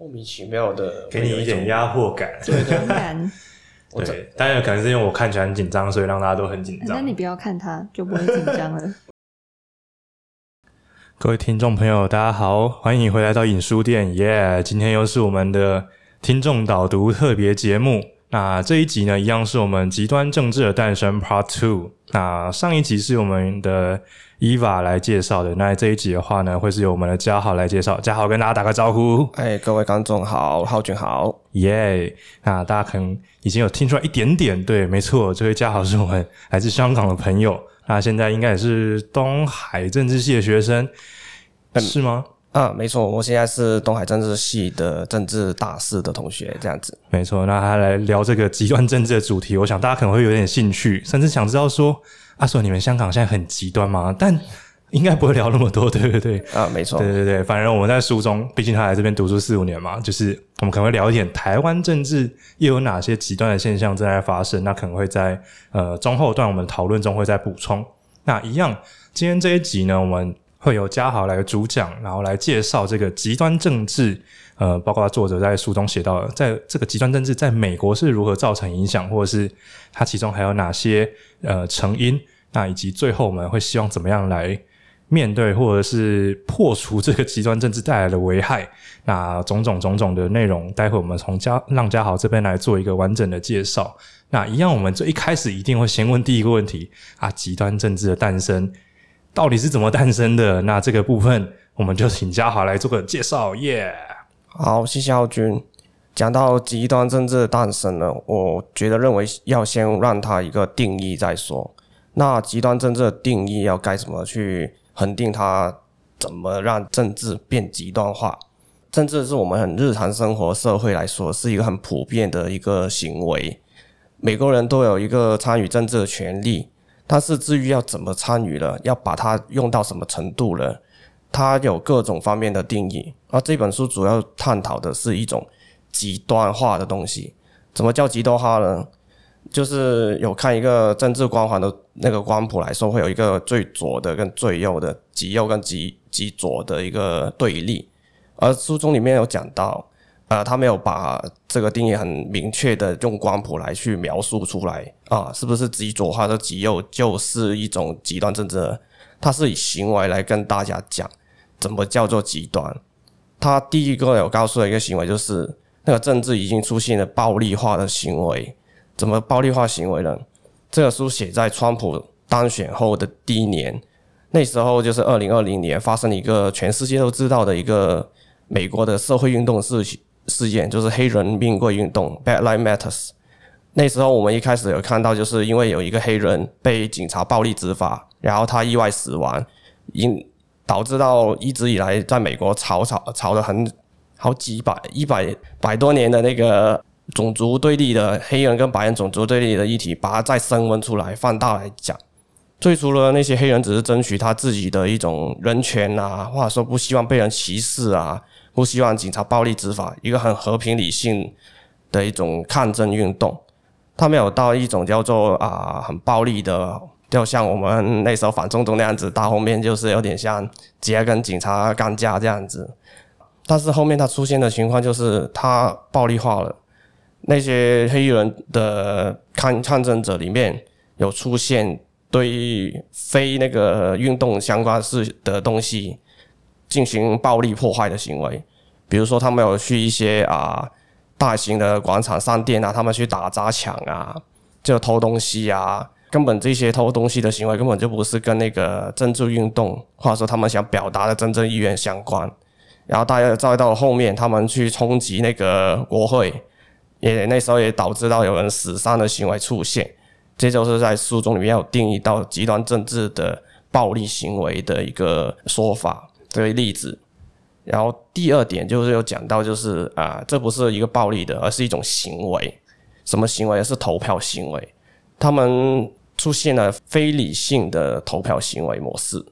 莫名其妙的给你一点压迫感，对对 对，对，当然可能是因为我看起来很紧张，所以让大家都很紧张。那你不要看他，就不会紧张了。各位听众朋友，大家好，欢迎回来到影书店，耶、yeah！今天又是我们的听众导读特别节目。那这一集呢，一样是我们极端政治的诞生 Part Two。那上一集是我们的 Eva 来介绍的，那这一集的话呢，会是由我们的嘉豪来介绍。嘉豪跟大家打个招呼。哎，各位观众好，浩俊好，耶！那大家可能已经有听出来一点点，对，没错，这位嘉豪是我们来自香港的朋友。那现在应该也是东海政治系的学生，嗯、是吗？啊，没错，我现在是东海政治系的政治大四的同学，这样子。没错，那他来聊这个极端政治的主题，我想大家可能会有点兴趣，甚至想知道说，阿、啊、说你们香港现在很极端吗？但应该不会聊那么多，对不对？啊，没错，对对对，反正我们在书中，毕竟他来这边读书四五年嘛，就是我们可能会聊一点台湾政治又有哪些极端的现象正在发生，那可能会在呃中后段我们讨论中会再补充。那一样，今天这一集呢，我们会由嘉豪来主讲，然后来介绍这个极端政治，呃，包括作者在书中写到的，在这个极端政治在美国是如何造成影响，或者是它其中还有哪些呃成因，那以及最后我们会希望怎么样来。面对或者是破除这个极端政治带来的危害，那种种种种的内容，待会我们从家让家豪这边来做一个完整的介绍。那一样，我们最一开始一定会先问第一个问题啊：极端政治的诞生到底是怎么诞生的？那这个部分，我们就请嘉豪来做个介绍。耶、好，谢谢浩君。讲到极端政治的诞生呢，我觉得认为要先让它一个定义再说。那极端政治的定义要该怎么去？恒定它怎么让政治变极端化？政治是我们很日常生活社会来说是一个很普遍的一个行为，每个人都有一个参与政治的权利，但是至于要怎么参与了，要把它用到什么程度了，它有各种方面的定义。而这本书主要探讨的是一种极端化的东西。怎么叫极端化呢？就是有看一个政治光环的那个光谱来说，会有一个最左的跟最右的，极右跟极极左的一个对立。而书中里面有讲到，呃，他没有把这个定义很明确的用光谱来去描述出来啊，是不是极左或者极右就是一种极端政治？他是以行为来跟大家讲，怎么叫做极端。他第一个有告诉的一个行为就是，那个政治已经出现了暴力化的行为。怎么暴力化行为呢？这个书写在川普当选后的第一年，那时候就是二零二零年，发生了一个全世界都知道的一个美国的社会运动事事件，就是黑人命贵运动 （Black Lives Matter）。那时候我们一开始有看到，就是因为有一个黑人被警察暴力执法，然后他意外死亡，因导致到一直以来在美国吵吵吵了很好几百一百百多年的那个。种族对立的黑人跟白人种族对立的议题，把它再升温出来，放大来讲。最初的那些黑人只是争取他自己的一种人权啊，或者说不希望被人歧视啊，不希望警察暴力执法，一个很和平理性的一种抗争运动。他没有到一种叫做啊很暴力的，就像我们那时候反中东那样子，到后面就是有点像直接跟警察干架这样子。但是后面他出现的情况就是他暴力化了。那些黑衣人的抗抗争者里面有出现对非那个运动相关事的东西进行暴力破坏的行为，比如说他们有去一些啊大型的广场商店啊，他们去打砸抢啊，就偷东西啊，根本这些偷东西的行为根本就不是跟那个政治运动或者说他们想表达的真正意愿相关。然后大家再到后面，他们去冲击那个国会。也那时候也导致到有人死伤的行为出现，这就是在书中里面有定义到极端政治的暴力行为的一个说法，这个例子。然后第二点就是有讲到，就是啊，这不是一个暴力的，而是一种行为。什么行为？是投票行为。他们出现了非理性的投票行为模式。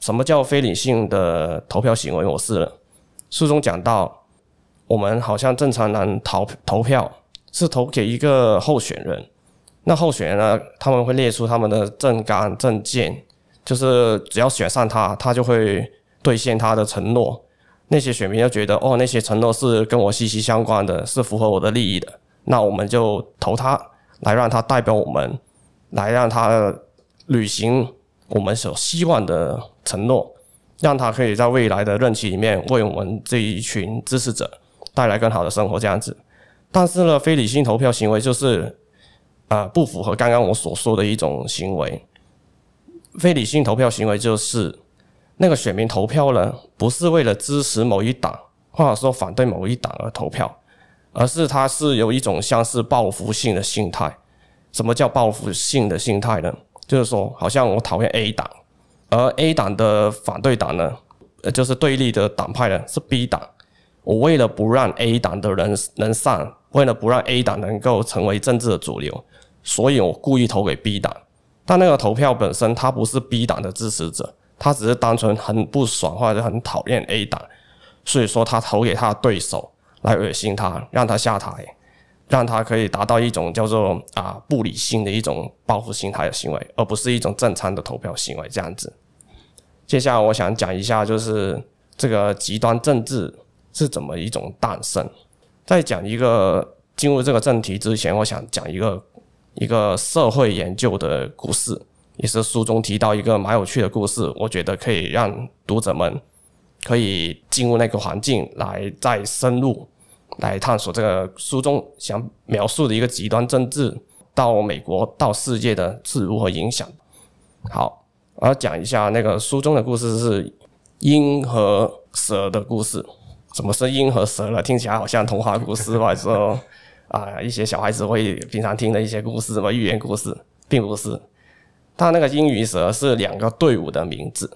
什么叫非理性的投票行为模式呢？书中讲到。我们好像正常人投投票是投给一个候选人，那候选人呢，他们会列出他们的政纲政见，就是只要选上他，他就会兑现他的承诺。那些选民就觉得哦，那些承诺是跟我息息相关的，是符合我的利益的，那我们就投他，来让他代表我们，来让他履行我们所希望的承诺，让他可以在未来的任期里面为我们这一群支持者带来更好的生活，这样子。但是呢，非理性投票行为就是啊、呃，不符合刚刚我所说的一种行为。非理性投票行为就是。那个选民投票呢，不是为了支持某一党，或者说反对某一党而投票，而是他是有一种像是报复性的心态。什么叫报复性的心态呢？就是说，好像我讨厌 A 党，而 A 党的反对党呢，就是对立的党派呢是 B 党。我为了不让 A 党的人能上，为了不让 A 党能够成为政治的主流，所以我故意投给 B 党。但那个投票本身，他不是 B 党的支持者。他只是单纯很不爽或者很讨厌 A 党，所以说他投给他的对手来恶心他，让他下台，让他可以达到一种叫做啊不理性的一种报复心态的行为，而不是一种正常的投票行为这样子。接下来我想讲一下，就是这个极端政治是怎么一种诞生。在讲一个进入这个正题之前，我想讲一个一个社会研究的故事。也是书中提到一个蛮有趣的故事，我觉得可以让读者们可以进入那个环境来再深入来探索这个书中想描述的一个极端政治到美国到世界的是如何影响。好，我要讲一下那个书中的故事是鹰和蛇的故事。什么是鹰和蛇呢？听起来好像童话故事，或者说啊一些小孩子会平常听的一些故事，什么寓言故事，并不是。他那个鹰与蛇是两个队伍的名字。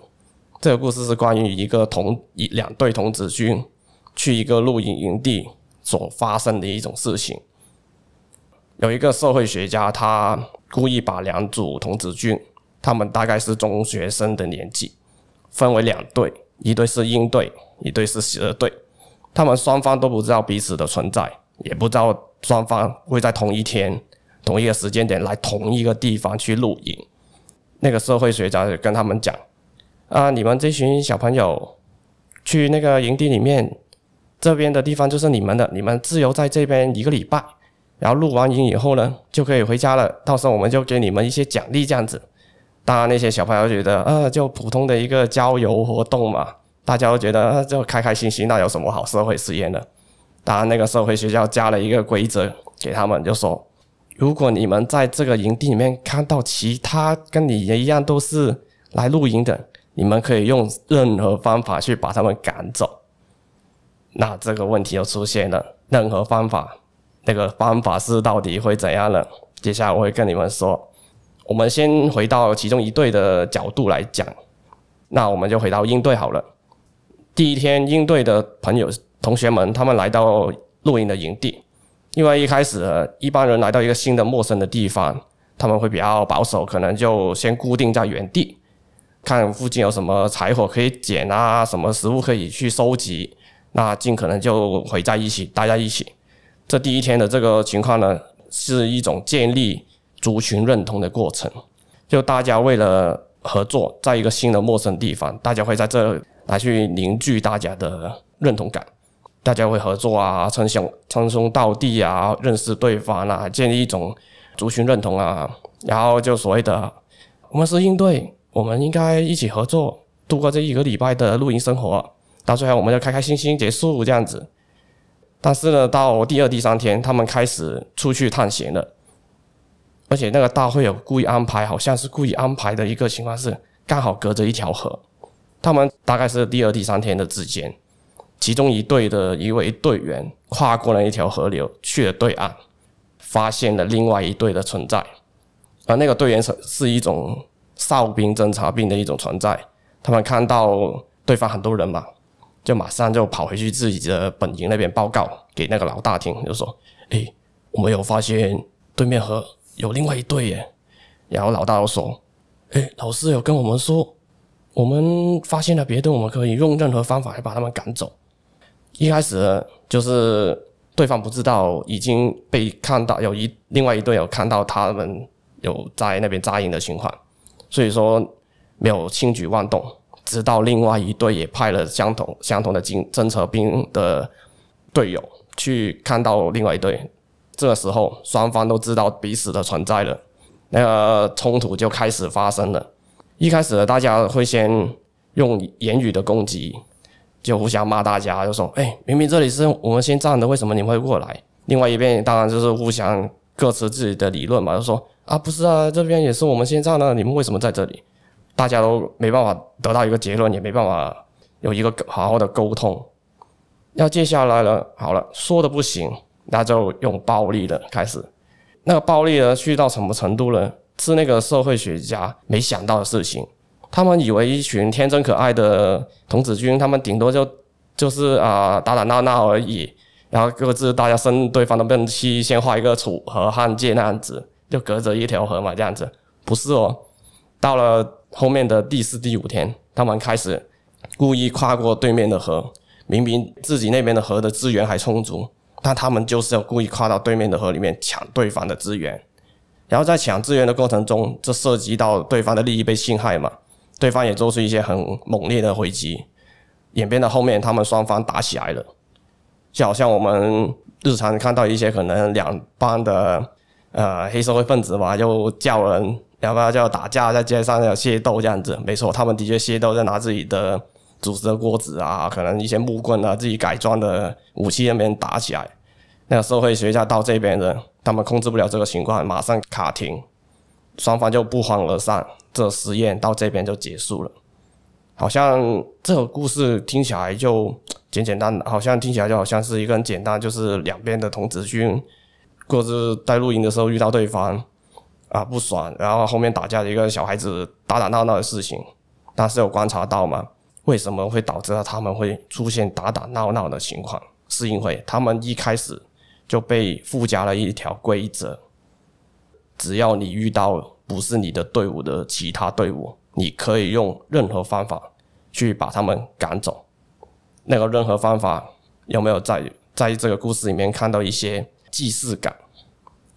这个故事是关于一个童一两队童子军去一个露营营地所发生的一种事情。有一个社会学家，他故意把两组童子军，他们大概是中学生的年纪，分为两队，一队是鹰队，一队是蛇队。他们双方都不知道彼此的存在，也不知道双方会在同一天、同一个时间点来同一个地方去露营。那个社会学家就跟他们讲：“啊，你们这群小朋友去那个营地里面，这边的地方就是你们的，你们自由在这边一个礼拜，然后露完营以后呢，就可以回家了。到时候我们就给你们一些奖励，这样子。当然，那些小朋友觉得，啊，就普通的一个郊游活动嘛，大家都觉得，就开开心心，那有什么好社会实验的？当然，那个社会学校加了一个规则给他们，就说。”如果你们在这个营地里面看到其他跟你一样都是来露营的，你们可以用任何方法去把他们赶走。那这个问题又出现了，任何方法，那个方法是到底会怎样呢？接下来我会跟你们说。我们先回到其中一队的角度来讲，那我们就回到应对好了。第一天，应对的朋友同学们他们来到露营的营地。因为一开始一般人来到一个新的陌生的地方，他们会比较保守，可能就先固定在原地，看附近有什么柴火可以捡啊，什么食物可以去收集，那尽可能就回在一起，待在一起。这第一天的这个情况呢，是一种建立族群认同的过程，就大家为了合作，在一个新的陌生地方，大家会在这来去凝聚大家的认同感。大家会合作啊，称兄称兄道弟啊，认识对方啊，建立一种族群认同啊，然后就所谓的我们是应对，我们应该一起合作度过这一个礼拜的露营生活，到最后我们就开开心心结束这样子。但是呢，到第二、第三天，他们开始出去探险了，而且那个大会有故意安排，好像是故意安排的一个情况是，刚好隔着一条河，他们大概是第二、第三天的之间。其中一队的一位队员跨过了一条河流，去了对岸，发现了另外一队的存在。而那个队员是是一种哨兵侦察兵的一种存在。他们看到对方很多人嘛，就马上就跑回去自己的本营那边报告给那个老大听，就说：“诶，我们有发现对面河有另外一队耶。”然后老大又说：“诶，老师有跟我们说，我们发现了别的，我们可以用任何方法来把他们赶走。”一开始就是对方不知道已经被看到，有一另外一队有看到他们有在那边扎营的情况，所以说没有轻举妄动，直到另外一队也派了相同相同的警侦察兵的队友去看到另外一队，这个时候双方都知道彼此的存在了，那个冲突就开始发生了。一开始呢大家会先用言语的攻击，就互相骂大家，就说：“哎，明明这里是我们先站的，为什么你会过来？”另外一边当然就是互相各持自己的理论嘛，就说：“啊，不是啊，这边也是我们先站的，你们为什么在这里？”大家都没办法得到一个结论，也没办法有一个好好的沟通。要接下来了，好了，说的不行，那就用暴力了。开始，那个暴力呢，去到什么程度呢？是那个社会学家没想到的事情。他们以为一群天真可爱的童子军，他们顶多就就是啊、打打闹闹而已，然后各自大家生对方的闷气，先画一个楚河汉界那样子，就隔着一条河嘛，这样子。不是哦，到了。后面的第四、第五天，他们开始故意跨过对面的河，明明自己那边的河的资源还充足，但他们就是要故意跨到对面的河里面抢对方的资源。然后在抢资源的过程中，这涉及到对方的利益被侵害嘛，对方也做出一些很猛烈的回击，演变到后面，他们双方打起来了，就好像我们日常看到一些可能两帮的呃黑社会分子嘛，就叫人。要不要就打架，在街上要械斗这样子？没错，他们的确械斗，在拿自己的组织的锅子啊，可能一些木棍啊，自己改装的武器那边打起来。那个社会学家到这边的，他们控制不了这个情况，马上卡停，双方就不欢而散。这实验到这边就结束了。好像这个故事听起来就简简单，好像听起来就好像是一个很简单，就是两边的童子军各自在露营的时候遇到对方。啊，不爽，然后后面打架的一个小孩子打打闹闹的事情，但是有观察到吗？为什么会导致他们会出现打打闹闹的情况？是因为他们一开始就被附加了一条规则：只要你遇到不是你的队伍的其他队伍，你可以用任何方法去把他们赶走。那个任何方法有没有在在这个故事里面看到一些既视感？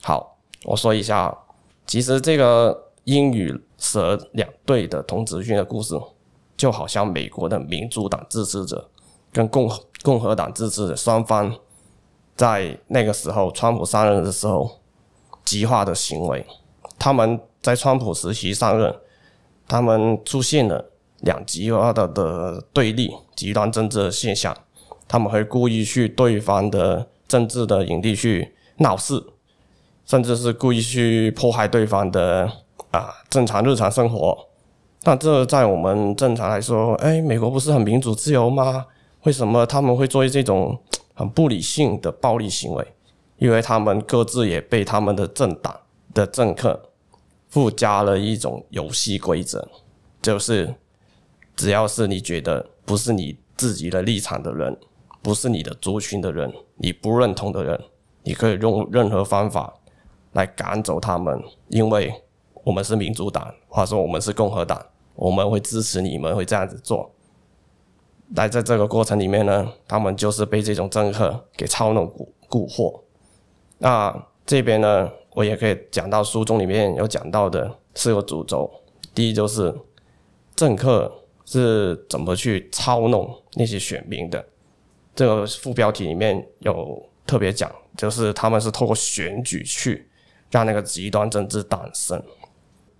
好，我说一下。其实这个鹰与蛇两队的童子军的故事，就好像美国的民主党支持者跟共共和党支持者双方在那个时候，川普上任的时候激化的行为。他们在川普时期上任，他们出现了两极化的的对立、极端政治的现象。他们会故意去对方的政治的营地去闹事。甚至是故意去迫害对方的啊正常日常生活，但这在我们正常来说，哎，美国不是很民主自由吗？为什么他们会做这种很不理性的暴力行为？因为他们各自也被他们的政党的政客附加了一种游戏规则，就是只要是你觉得不是你自己的立场的人，不是你的族群的人，你不认同的人，你可以用任何方法。来赶走他们，因为我们是民主党，或者说我们是共和党，我们会支持你们会这样子做。来，在这个过程里面呢，他们就是被这种政客给操弄蛊蛊惑。那这边呢，我也可以讲到书中里面有讲到的四个主轴。第一就是政客是怎么去操弄那些选民的。这个副标题里面有特别讲，就是他们是透过选举去。让那个极端政治诞生，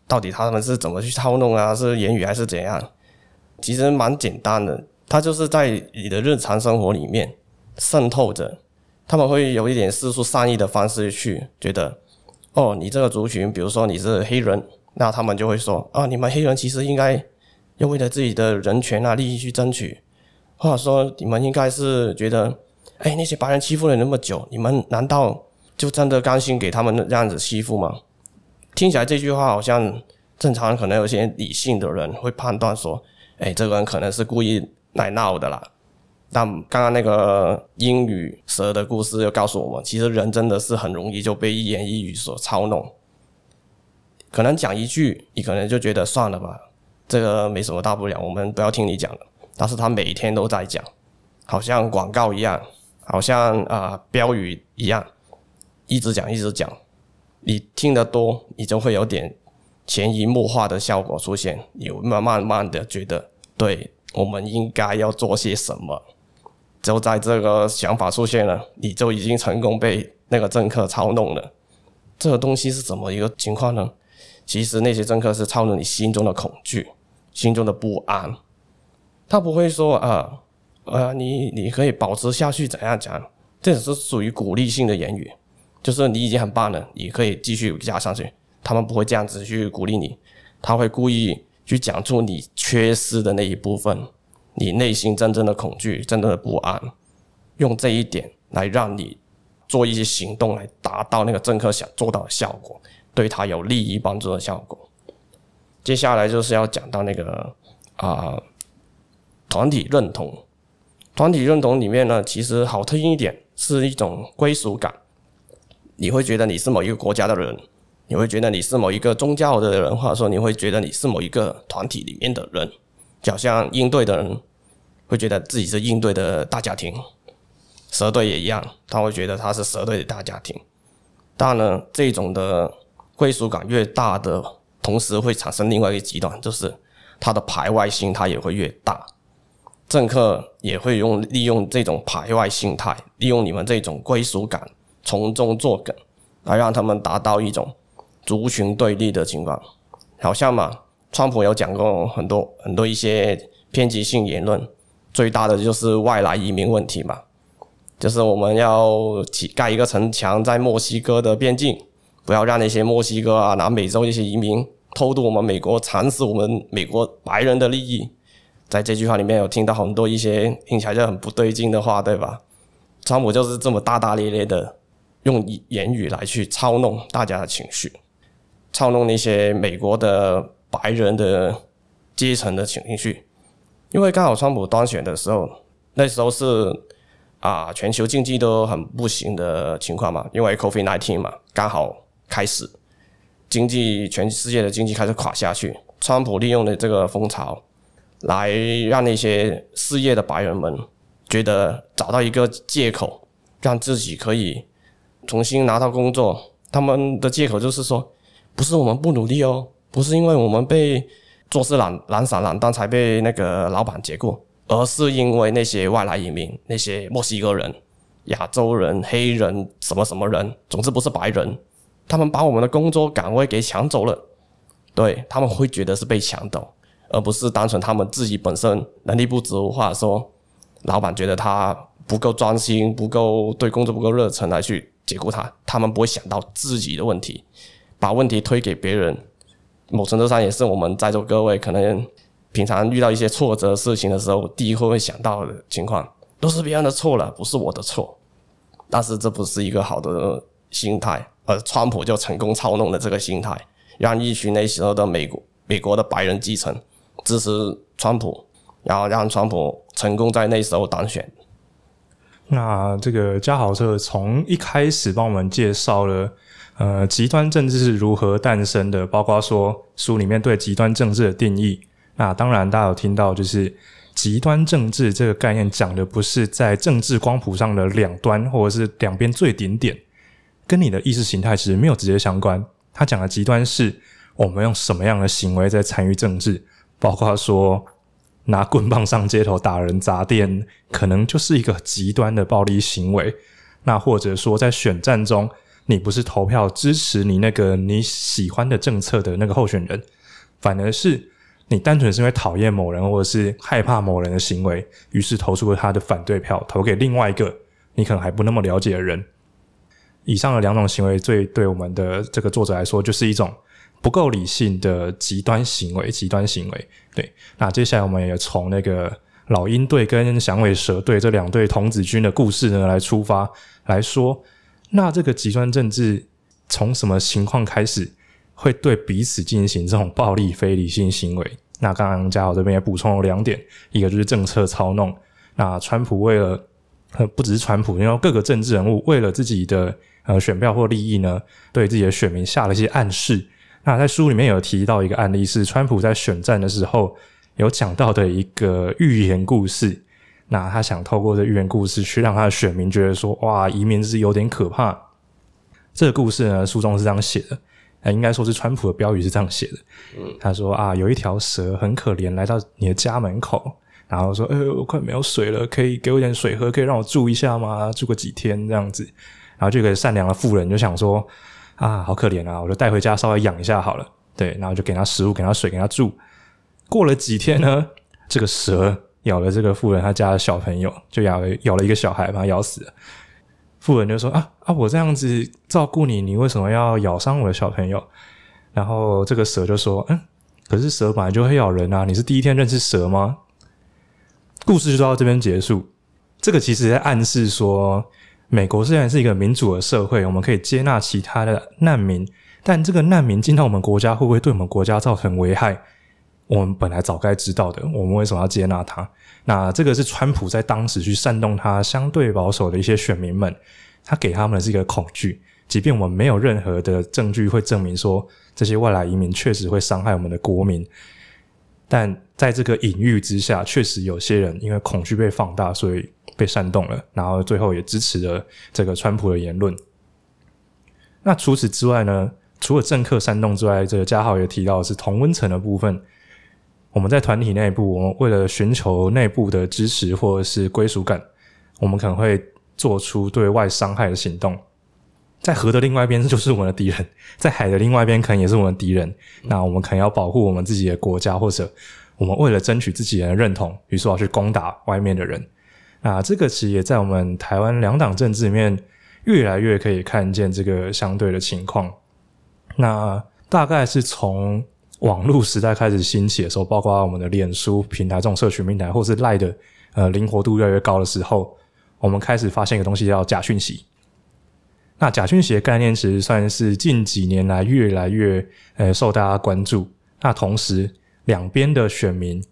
到底他们是怎么去操弄啊？是言语还是怎样？其实蛮简单的，他就是在你的日常生活里面渗透着。他们会有一点释出善意的方式去觉得，哦，你这个族群，比如说你是黑人，那他们就会说，啊，你们黑人其实应该要为了自己的人权啊利益去争取，或者说你们应该是觉得，哎，那些白人欺负了那么久，你们难道？就真的甘心给他们这样子欺负吗？听起来这句话好像正常，可能有些理性的人会判断说，哎，这个人可能是故意来闹的啦。但刚刚那个鹰与蛇的故事又告诉我们，其实人真的是很容易就被一言一语所操弄。可能讲一句，你可能就觉得算了吧，这个没什么大不了，我们不要听你讲了。但是他每天都在讲，好像广告一样，好像啊、标语一样。一直讲，一直讲，你听得多，你就会有点潜移默化的效果出现，你慢慢慢的觉得对，我们应该要做些什么。就在这个想法出现了，你就已经成功被那个政客操弄了。这个东西是怎么一个情况呢？其实那些政客是操弄你心中的恐惧、心中的不安。他不会说啊，呃，你你可以保持下去，怎样讲？这只是属于鼓励性的言语，就是你已经很棒了，你可以继续加上去。他们不会这样子去鼓励你，他会故意去讲出你缺失的那一部分，你内心真正的恐惧、真正的不安，用这一点来让你做一些行动，来达到那个政客想做到的效果，对他有利益帮助的效果。接下来就是要讲到那个啊。团体认同，团体认同里面呢，其实好听一点是一种归属感。你会觉得你是某一个国家的人，你会觉得你是某一个宗教的人，或者说你会觉得你是某一个团体里面的人。就好像鹰队的人会觉得自己是鹰队的大家庭，蛇队也一样，他会觉得他是蛇队的大家庭。当然呢，这种的归属感越大的同时，会产生另外一个极端，就是他的排外心态也会越大。政客也会用利用这种排外心态，利用你们这种归属感，从中作梗，来让他们达到一种族群对立的情况。好像嘛，川普有讲过很多很多一些偏激性言论，最大的就是外来移民问题嘛，就是我们要起盖一个城墙在墨西哥的边境，不要让那些墨西哥啊、南美洲一些移民偷渡我们美国，蚕食我们美国白人的利益。在这句话里面有听到很多一些听起来就很不对劲的话，对吧？川普就是这么大大咧咧的用言语来去操弄大家的情绪，操弄那些美国的白人的阶层的情绪。因为刚好川普当选的时候，那时候是啊全球经济都很不行的情况嘛，因为 COVID-19 嘛，刚好开始经济全世界的经济开始垮下去，川普利用了这个风潮。来让那些失业的白人们觉得找到一个借口，让自己可以重新拿到工作。他们的借口就是说，不是我们不努力哦，不是因为我们被做事懒懒散懒蛋才被那个老板解雇，而是因为那些外来移民、那些墨西哥人、亚洲人、黑人什么什么人，总之不是白人，他们把我们的工作岗位给抢走了。对，他们会觉得是被抢走。而不是单纯他们自己本身能力不足，或者说老板觉得他不够专心、不够对工作不够热忱来去解雇他，他们不会想到自己的问题，把问题推给别人。某程度上也是我们在座各位可能平常遇到一些挫折事情的时候，第一会会想到的情况，都是别人的错了，不是我的错。但是这不是一个好的心态，而川普就成功操弄了这个心态，让一群那时候的美国美国的白人基层。支持川普，然后让川普成功在那时候当选。那这个嘉豪特从一开始帮我们介绍了，呃，极端政治是如何诞生的，包括说书里面对极端政治的定义。那当然，大家有听到，就是极端政治这个概念讲的不是在政治光谱上的两端，或者是两边最顶点，跟你的意识形态其实没有直接相关。他讲的极端是我们用什么样的行为在参与政治。包括说拿棍棒上街头打人砸店，可能就是一个极端的暴力行为。那或者说在选战中，你不是投票支持你那个你喜欢的政策的那个候选人，反而是你单纯是因为讨厌某人或者是害怕某人的行为，于是投出了他的反对票，投给另外一个你可能还不那么了解的人。以上的两种行为，最对我们的这个作者来说，就是一种。不够理性的极端行为，极端行为。对，那接下来我们也从那个老鹰队跟响尾蛇队这两队童子军的故事呢来出发来说，那这个极端政治从什么情况开始会对彼此进行这种暴力非理性行为？那刚刚嘉豪这边也补充了两点，一个就是政策操弄。那川普为了呃不只是川普，因为各个政治人物为了自己的呃选票或利益呢，对自己的选民下了一些暗示。那在书里面有提到一个案例，是川普在选战的时候有讲到的一个寓言故事。那他想透过这寓言故事去让他的选民觉得说：“哇，移民是有点可怕。”这个故事呢，书中是这样写的：哎，应该说是川普的标语是这样写的。嗯，他说啊，有一条蛇很可怜，来到你的家门口，然后说，呃、欸，我快没有水了，可以给我一点水喝，可以让我住一下吗？住个几天这样子。然后这个善良的妇人就想说，啊，好可怜啊，我就带回家稍微养一下好了。对，然后就给他食物，给他水，给他住。过了几天呢，这个蛇咬了这个富人他家的小朋友，就咬了咬了一个小孩，把他咬死了。富人就说：“啊啊，我这样子照顾你，你为什么要咬伤我的小朋友？”然后这个蛇就说：“嗯，可是蛇本来就会咬人啊，你是第一天认识蛇吗？”故事就到这边结束。这个其实在暗示说，美国虽然是一个民主的社会，我们可以接纳其他的难民，但这个难民进到我们国家会不会对我们国家造成危害？我们本来早该知道的，我们为什么要接纳他？那这个是川普在当时去煽动他相对保守的一些选民们，他给他们的是一个恐惧。即便我们没有任何的证据会证明说这些外来移民确实会伤害我们的国民，但在这个隐喻之下，确实有些人因为恐惧被放大，所以被煽动了，然后最后也支持了这个川普的言论。那除此之外呢？除了政客煽动之外，这个嘉豪也提到的是同温层的部分。我们在团体内部，我们为了寻求内部的支持或者是归属感，我们可能会做出对外伤害的行动。在河的另外一边就是我们的敌人，在海的另外一边可能也是我们的敌人。那我们可能要保护我们自己的国家，或者我们为了争取自己人的认同，于是要去攻打外面的人。那这个其实也在我们台湾两党政治里面越来越可以看见这个相对的情况。那大概是从。网络时代开始兴起的时候，包括我们的脸书平台这种社群平台，或是赖的呃灵活度越来越高的时候，我们开始发现一个东西叫假讯息。那假讯息的概念其实算是近几年来越来越呃受大家关注。那同时，两边的选民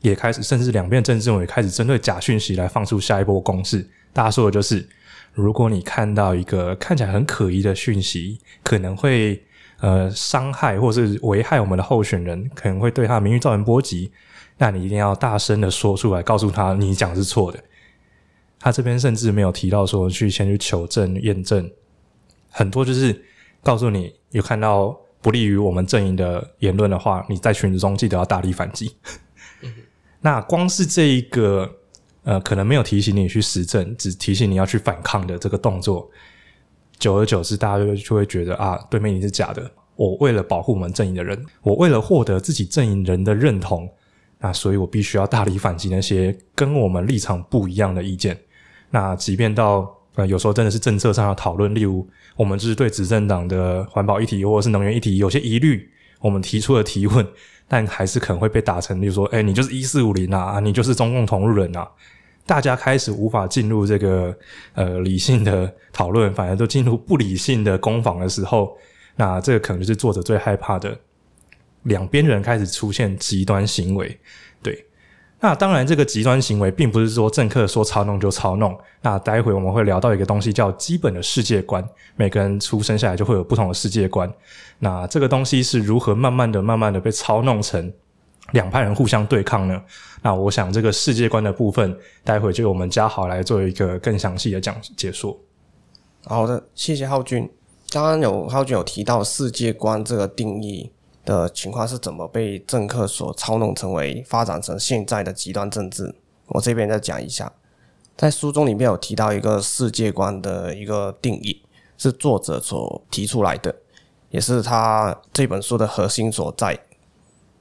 也开始，甚至两边政治人物也开始针对假讯息来放出下一波攻势。大家说的就是，如果你看到一个看起来很可疑的讯息，可能会。呃，伤害或是危害我们的候选人，可能会对他的名誉造成波及。那你一定要大声的说出来，告诉他你讲是错的。他这边甚至没有提到说去先去求证验证，很多就是告诉你有看到不利于我们阵营的言论的话，你在群组中记得要大力反击。那光是这一个呃，可能没有提醒你去实证，只提醒你要去反抗的这个动作。久而久之，大家就就会觉得啊，对面你是假的。我为了保护我们阵营的人，我为了获得自己阵营人的认同，那所以我必须要大力反击那些跟我们立场不一样的意见。那即便到呃有时候真的是政策上的讨论，例如我们就是对执政党的环保议题或者是能源议题有些疑虑，我们提出了提问，但还是可能会被打成，例如说，哎，你就是一四五零啊，你就是中共同路人啊。大家开始无法进入这个呃理性的讨论，反而都进入不理性的攻防的时候，那这个可能就是作者最害怕的。两边人开始出现极端行为，对。那当然，这个极端行为并不是说政客说操弄就操弄。那待会我们会聊到一个东西叫基本的世界观，每个人出生下来就会有不同的世界观。那这个东西是如何慢慢的、慢慢的被操弄成？两派人互相对抗呢？那我想这个世界观的部分，待会就由我们嘉豪来做一个更详细的讲解说。好的，谢谢浩君。刚刚有浩君有提到世界观这个定义的情况是怎么被政客所操弄，成为发展成现在的极端政治。我这边再讲一下，在书中里面有提到一个世界观的一个定义，是作者所提出来的，也是他这本书的核心所在。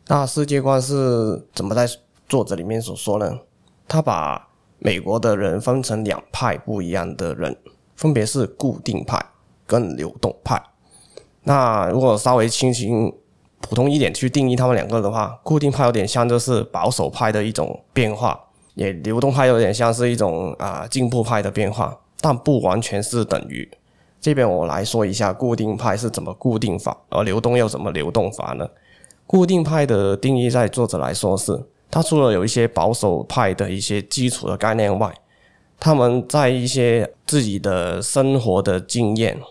那世界观是怎么在作者里面所说呢？他把美国的人分成两派不一样的人，分别是固定派跟流动派。那如果稍微轻轻普通一点去定义他们两个的话，固定派有点像就是保守派的一种变化，也流动派有点像是一种啊进步派的变化，但不完全是等于。这边我来说一下固定派是怎么固定法，而流动又怎么流动法呢？固定派的定义，在作者来说是，他除了有一些保守派的一些基础的概念外，他们在一些自己的生活的经验、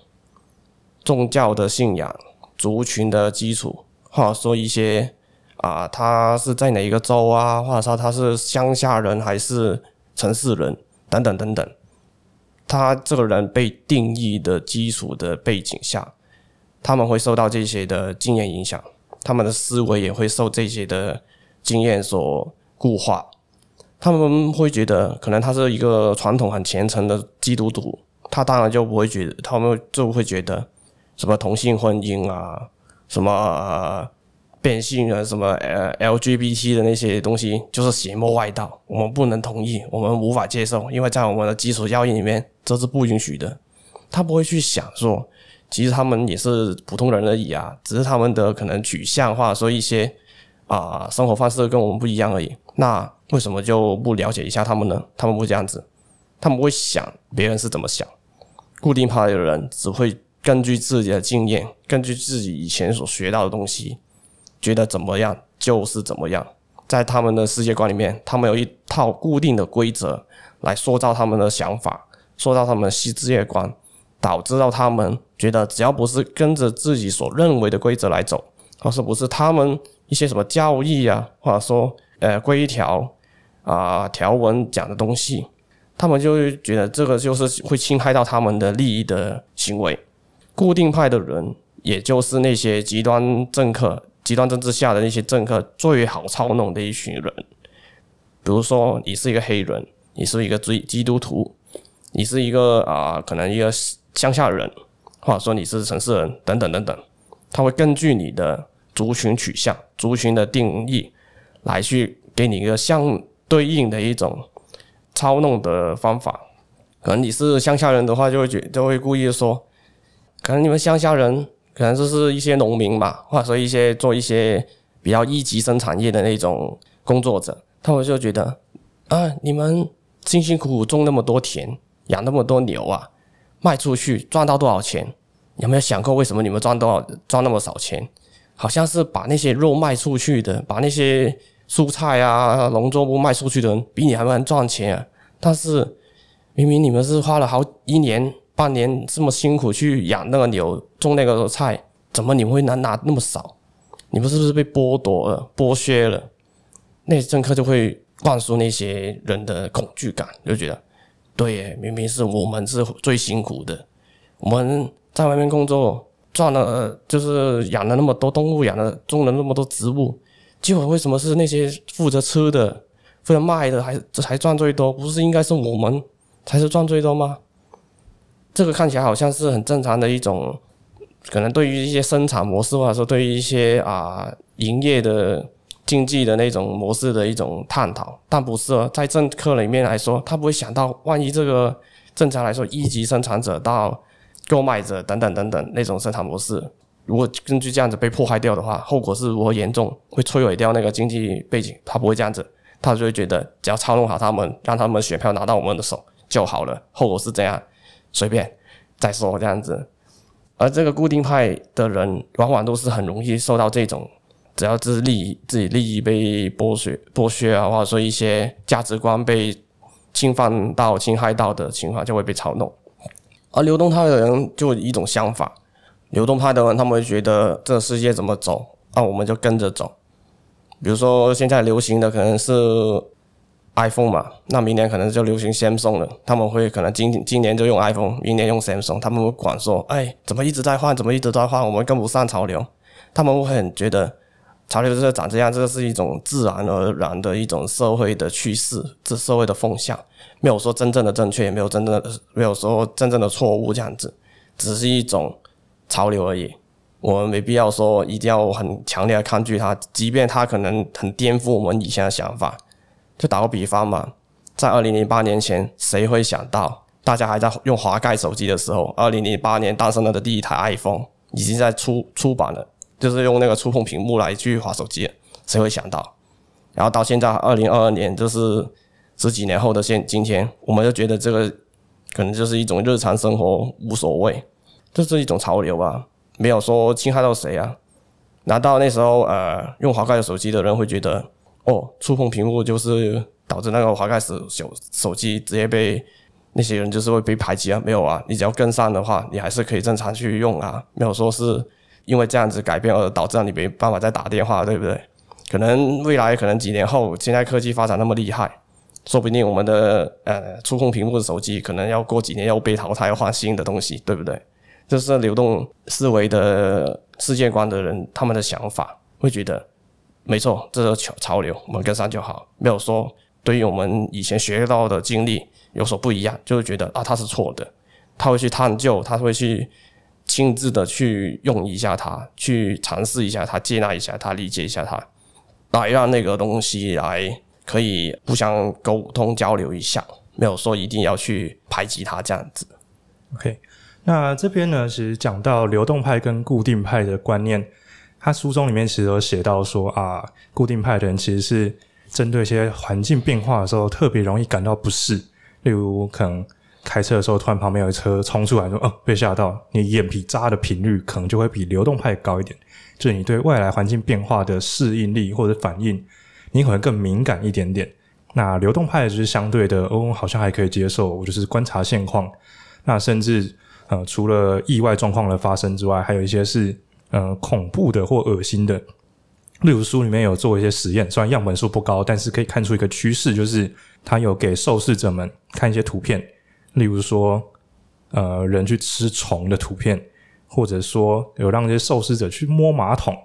宗教的信仰、族群的基础，或者说一些啊，他是在哪一个州啊，或者说他是乡下人还是城市人等等等等，他这个人被定义的基础的背景下。他们会受到这些的经验影响，他们的思维也会受这些的经验所固化。他们会觉得，可能他是一个传统很虔诚的基督徒，他当然就不会觉得，他们就会觉得什么同性婚姻啊，什么、呃、变性啊，什么呃 LGBT 的那些东西，就是邪魔外道，我们不能同意，我们无法接受，因为在我们的基础教义里面，这是不允许的。他不会去想说，其实他们也是普通人而已啊，只是他们的可能取向或者说一些啊、生活方式跟我们不一样而已。那为什么就不了解一下他们呢？他们不这样子，他们不会想别人是怎么想。固定派的人只会根据自己的经验，根据自己以前所学到的东西，觉得怎么样就是怎么样。在他们的世界观里面，他们有一套固定的规则来塑造他们的想法，塑造他们的世界观。导致到他们觉得，只要不是跟着自己所认为的规则来走，或是不是他们一些什么教义啊，或者说呃规条啊条文讲的东西，他们就觉得这个就是会侵害到他们的利益的行为。固定派的人，也就是那些极端政客、极端政治下的那些政客最好操弄的一群人。比如说，你是一个黑人，你是一个基基督徒，你是一个啊、可能一个。乡下人，或者说你是城市人，等等等等，他会根据你的族群取向、族群的定义，来去给你一个相对应的一种操弄的方法。可能你是乡下人的话，就会觉就会故意说，可能你们乡下人可能就是一些农民嘛，或者说一些做一些比较一级生产业的那种工作者，他们就觉得啊，你们辛辛苦苦种那么多田，养那么多牛啊。卖出去赚到多少钱？有没有想过为什么你们赚多少赚那么少钱？好像是把那些肉卖出去的，把那些蔬菜啊、农作物卖出去的人比你还能赚钱啊！但是明明你们是花了好一年、半年这么辛苦去养那个牛、种那个菜，怎么你们会拿拿那么少？你们是不是被剥夺了、剥削了？那些政客就会灌输那些人的恐惧感，就觉得。对，明明是我们是最辛苦的，我们在外面工作赚了，就是养了那么多动物，养了种了那么多植物，结果为什么是那些负责吃的、负责卖的还才赚最多？不是应该是我们才是赚最多吗？这个看起来好像是很正常的一种，可能对于一些生产模式，或者说对于一些啊营业的。经济的那种模式的一种探讨，但不是哦，在政客里面来说，他不会想到，万一这个正常来说，一级生产者到购买者等等等等那种生产模式，如果根据这样子被破坏掉的话，后果是如何严重，会摧毁掉那个经济背景。他不会这样子，他就会觉得只要操弄好他们，让他们选票拿到我们的手就好了。后果是这样，随便再说这样子。而这个固定派的人，往往都是很容易受到这种。只要是利益，自己利益被剥削、剥削啊，或者说一些价值观被侵犯到、侵害到的情况，就会被嘲弄。而流动派的人就一种想法，流动派的人他们会觉得这个世界怎么走，那我们就跟着走。比如说现在流行的可能是 iPhone 嘛，那明年可能就流行 Samsung 了。他们会可能今今年就用 iPhone，明年用 Samsung，他们会管说，哎，怎么一直在换，怎么一直在换，我们跟不上潮流。他们会很觉得。潮流就是长这样，这个是一种自然而然的一种社会的趋势，这社会的风向，没有说真正的正确，也没有真正的没有说真正的错误，这样子，只是一种潮流而已。我们没必要说一定要很强烈的抗拒它，即便它可能很颠覆我们以前的想法。就打个比方嘛，在二零零八年前，谁会想到大家还在用滑盖手机的时候，二零零八年诞生了的第一台 iPhone 已经在出出版了。就是用那个触碰屏幕来去滑手机，谁会想到？然后到现在二零二二年，就是十几年后的现今天，我们就觉得这个可能就是一种日常生活，无所谓，这是一种潮流吧，没有说侵害到谁啊？难道那时候呃用滑盖的手机的人会觉得，哦，触碰屏幕就是导致那个滑盖手手手机直接被那些人就是会被排挤啊？没有啊，你只要跟上的话，你还是可以正常去用啊，没有说是。因为这样子改变而导致让你没办法再打电话，对不对？可能未来可能几年后，现在科技发展那么厉害，说不定我们的呃触控屏幕的手机可能要过几年要被淘汰，要换新的东西，对不对？这是流动思维的世界观的人，他们的想法会觉得，没错，这是潮潮流，我们跟上就好，没有说对于我们以前学到的经历有所不一样，就会觉得啊，他是错的，他会去探究，他会去亲自的去用一下它，去尝试一下它，接纳一下它，理解一下它，来让那个东西来可以互相沟通交流一下，没有说一定要去排挤它这样子。OK。那这边呢，其实讲到流动派跟固定派的观念，他书中里面其实有写到说啊，固定派的人其实是针对一些环境变化的时候特别容易感到不适，例如可能开车的时候突然旁边有一车冲出来说，哦，被吓到，你眼皮眨的频率可能就会比流动派高一点，就是你对外来环境变化的适应力或者反应，你可能更敏感一点点。那流动派就是相对的，哦，好像还可以接受，我就是观察现况，那甚至。呃，除了意外状况的发生之外，还有一些是呃恐怖的或恶心的。例如书里面有做一些实验，虽然样本数不高，但是可以看出一个趋势，就是他有给受试者们看一些图片，例如说呃人去吃虫的图片，或者说有让这些受试者去摸马桶，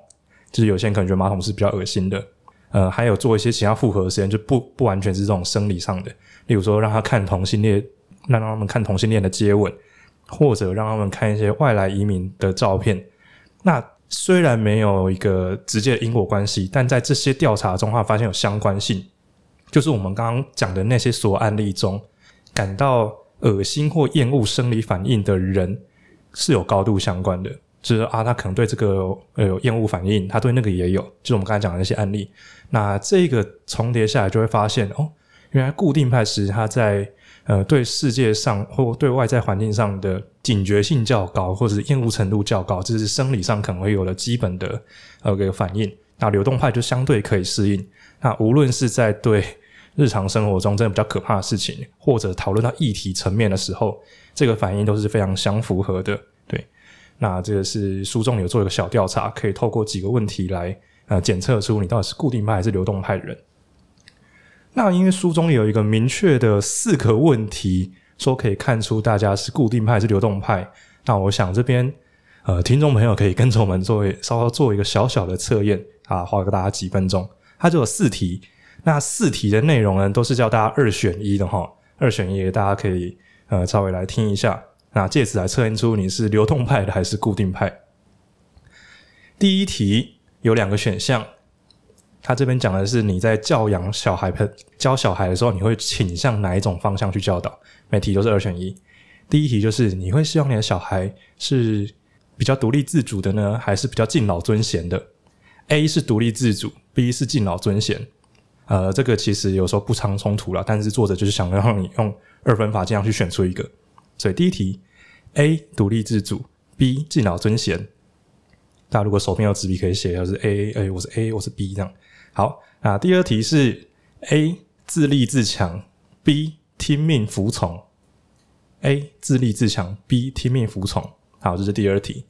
就是有些人可能觉得马桶是比较恶心的。呃，还有做一些其他复合实验，就不不完全是这种生理上的，例如说让他看同性恋，让让他们看同性恋的接吻。或者让他们看一些外来移民的照片，那虽然没有一个直接的因果关系，但在这些调查中，他发现有相关性，就是我们刚刚讲的那些所有案例中，感到恶心或厌恶生理反应的人是有高度相关的，就是啊，他可能对这个呃有厌恶反应，他对那个也有，就是我们刚才讲的那些案例，那这个重叠下来就会发现哦，原来固定派是他在。呃，对世界上或对外在环境上的警觉性较高，或者是厌恶程度较高，这是生理上可能会有的基本的呃个反应。那流动派就相对可以适应。那无论是在对日常生活中真的比较可怕的事情，或者讨论到议题层面的时候，这个反应都是非常相符合的。对，那这个是书中有做一个小调查，可以透过几个问题来呃检测出你到底是固定派还是流动派人。那因为书中有一个明确的四个问题，说可以看出大家是固定派还是流动派。那我想这边呃，听众朋友可以跟着我们做稍稍做一个小小的测验啊，花个大家几分钟。它就有四题，那四题的内容呢，都是叫大家二选一的哈，二选一，大家可以呃稍微来听一下，那借此来测验出你是流动派的还是固定派。第一题有两个选项。他这边讲的是你在教养小孩、教小孩的时候，你会倾向哪一种方向去教导？每题都是二选一。第一题就是你会希望你的小孩是比较独立自主的呢，还是比较敬老尊贤的？A 是独立自主，B 是敬老尊贤。呃，这个其实有时候不常冲突啦，但是作者就是想让你用二分法这样去选出一个。所以第一题 A 独立自主，B 敬老尊贤。大家如果手边有纸笔可以写，要是 A，哎，我是 A，我是 B 这样。好，那第二题是 A 自立自强，B 听命服从。A 自立自强，B 听命服从。好，这是第二题。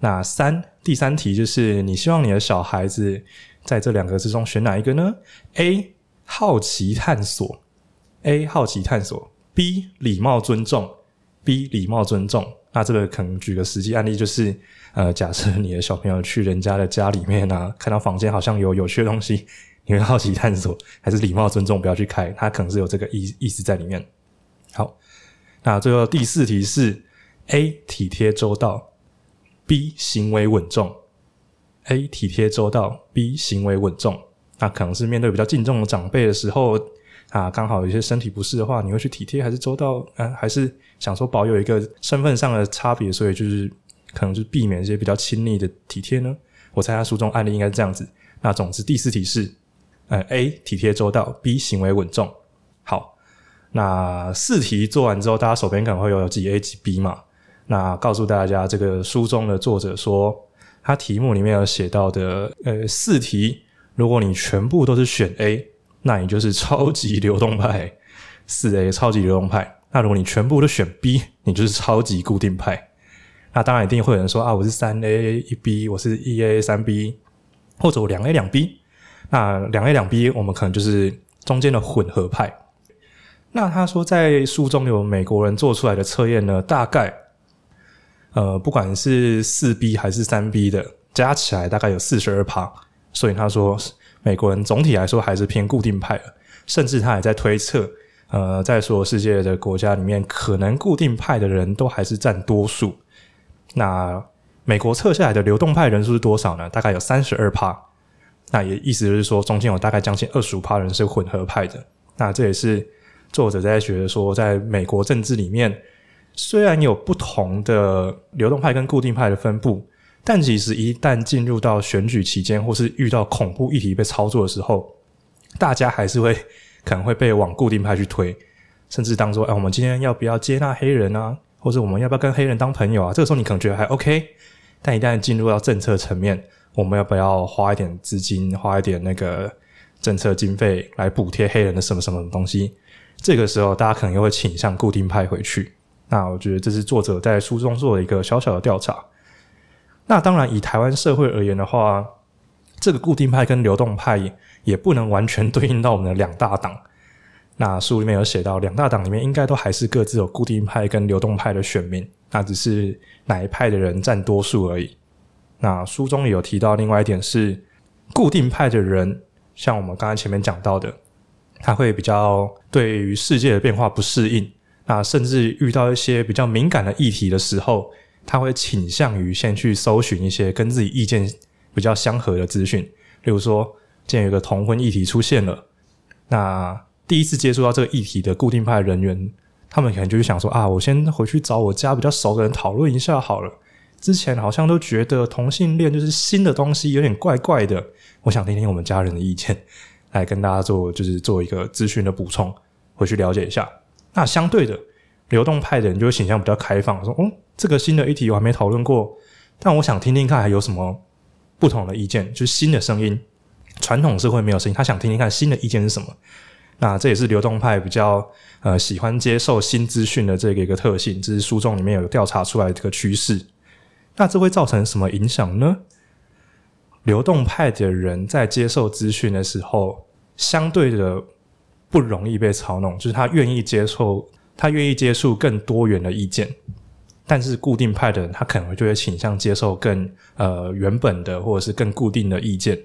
那三第三题就是你希望你的小孩子在这两个之中选哪一个呢？A 好奇探索，A 好奇探索，B 礼貌尊重，B 礼貌尊重。那这个可能举个实际案例就是。呃，假设你的小朋友去人家的家里面啊，看到房间好像有有趣的东西，你会好奇探索，还是礼貌尊重不要去开？他可能是有这个意意思在里面。好，那最后第四题是 A 体贴周到，B 行为稳重。A 体贴周到，B 行为稳重。那可能是面对比较敬重的长辈的时候啊，刚好有些身体不适的话，你会去体贴还是周到？啊，还是想说保有一个身份上的差别，所以就是。可能是避免一些比较亲昵的体贴呢？我猜他书中案例应该是这样子。那总之第四题是，呃，A 体贴周到，B 行为稳重。好，那四题做完之后，大家手边可能会有几 A 几 B 嘛？那告诉大家，这个书中的作者说，他题目里面有写到的，呃，四题，如果你全部都是选 A，那你就是超级流动派，四 A 超级流动派。那如果你全部都选 B，你就是超级固定派。那当然一定会有人说啊，我是三 A 一 B，我是一 A 三 B，或者我两 A 两 B。那两 A 两 B，我们可能就是中间的混合派。那他说，在书中有美国人做出来的测验呢，大概呃，不管是四 B 还是三 B 的，加起来大概有四十二趴。所以他说，美国人总体来说还是偏固定派的，甚至他还在推测，呃，在所有世界的国家里面，可能固定派的人都还是占多数。那美国测下来的流动派人数是多少呢？大概有三十二趴。那也意思就是说，中间有大概将近二十五趴人是混合派的。那这也是作者在觉得说，在美国政治里面，虽然有不同的流动派跟固定派的分布。但其实一旦进入到选举期间，或是遇到恐怖议题被操作的时候，大家还是会可能会被往固定派去推，甚至当做哎，我们今天要不要接纳黑人啊？或者我们要不要跟黑人当朋友啊？这个时候你可能觉得还 OK，但一旦进入到政策层面，我们要不要花一点资金，花一点那个政策经费来补贴黑人的什么什么东西？这个时候大家可能又会倾向固定派回去。那我觉得这是作者在书中做的一个小小的调查。那当然，以台湾社会而言的话，这个固定派跟流动派也不能完全对应到我们的两大党。那书里面有写到，两大党里面应该都还是各自有固定派跟流动派的选民，那只是哪一派的人占多数而已。那书中也有提到另外一点是，固定派的人，像我们刚才前面讲到的，他会比较对于世界的变化不适应，那甚至遇到一些比较敏感的议题的时候。他会倾向于先去搜寻一些跟自己意见比较相合的资讯，例如说，既然有个同婚议题出现了，那第一次接触到这个议题的固定派人员，他们可能就是想说啊，我先回去找我家比较熟的人讨论一下好了。之前好像都觉得同性恋就是新的东西，有点怪怪的，我想听听我们家人的意见，来跟大家做就是做一个资讯的补充，回去了解一下。那相对的，流动派的人就会形象比较开放，说，哦。这个新的议题我还没讨论过，但我想听听看还有什么不同的意见，就是新的声音。传统社会没有声音，他想听听看新的意见是什么。那这也是流动派比较呃喜欢接受新资讯的这个一个特性，这是书中里面有调查出来的这个趋势。那这会造成什么影响呢？流动派的人在接受资讯的时候，相对的不容易被操弄，就是他愿意接受，他愿意接触更多元的意见。但是固定派的人，他可能就会倾向接受更呃原本的或者是更固定的意见，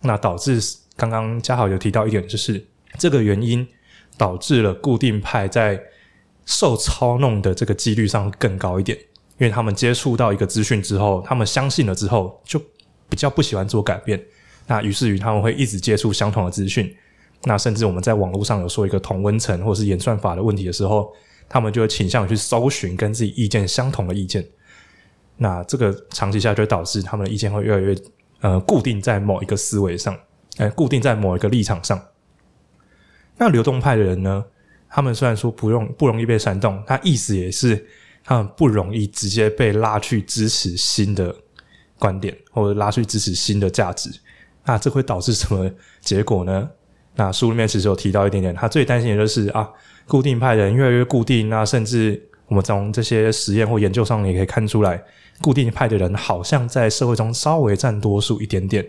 那导致刚刚嘉豪有提到一点，就是这个原因导致了固定派在受操弄的这个几率上更高一点，因为他们接触到一个资讯之后，他们相信了之后，就比较不喜欢做改变，那于是于他们会一直接触相同的资讯，那甚至我们在网络上有说一个同温层或者是演算法的问题的时候。他们就会倾向于去搜寻跟自己意见相同的意见，那这个长期下就会导致他们的意见会越来越呃固定在某一个思维上，哎，固定在某一个立场上。那流动派的人呢，他们虽然说不用不容易被煽动，他意思也是他们不容易直接被拉去支持新的观点，或者拉去支持新的价值。那这会导致什么结果呢？那书里面其实有提到一点点，他最担心的就是啊。固定派的人越来越固定，那甚至我们从这些实验或研究上也可以看出来，固定派的人好像在社会中稍微占多数一点点。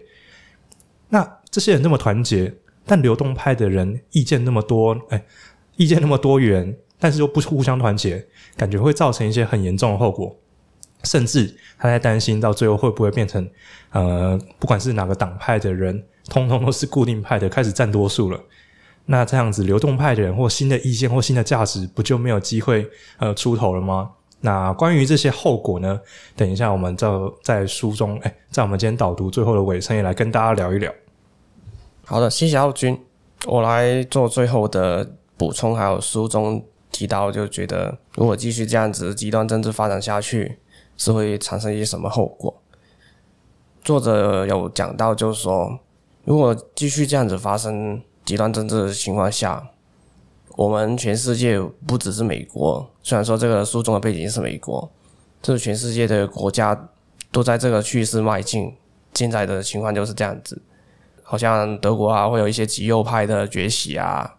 那这些人那么团结，但流动派的人意见那么多，哎，意见那么多元，但是又不互相团结，感觉会造成一些很严重的后果。甚至他在担心到最后会不会变成，呃，不管是哪个党派的人，通通都是固定派的，开始占多数了。那这样子，流动派的人或新的意见或新的价值，不就没有机会呃出头了吗？那关于这些后果呢？等一下，我们在在书中，哎，在我们今天导读最后的尾声，也来跟大家聊一聊。好的，谢谢奥军，我来做最后的补充。还有书中提到，就觉得如果继续这样子极端政治发展下去，是会产生一些什么后果？作者有讲到，就是说，如果继续这样子发生。极端政治的情况下，我们全世界不只是美国，虽然说这个书中的背景是美国，这全世界的国家都在这个趋势迈进。现在的情况就是这样子，好像德国啊会有一些极右派的崛起啊，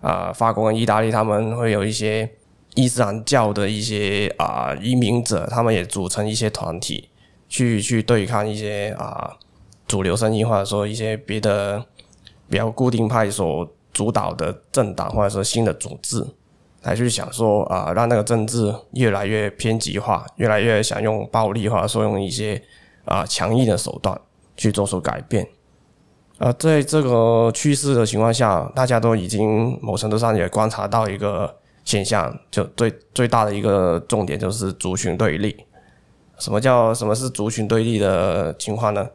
啊，法国意大利他们会有一些伊斯兰教的一些啊移民者，他们也组成一些团体去去对抗一些啊主流声音，或者说一些别的。比较固定派所主导的政党或者说新的组织，来去想说啊、让那个政治越来越偏激化，越来越想用暴力化，说用一些啊强硬的手段去做出改变。呃，在这个趋势的情况下，大家都已经某程度上也观察到一个现象，就最最大的一个重点就是族群对立。什么叫什么是族群对立的情况呢？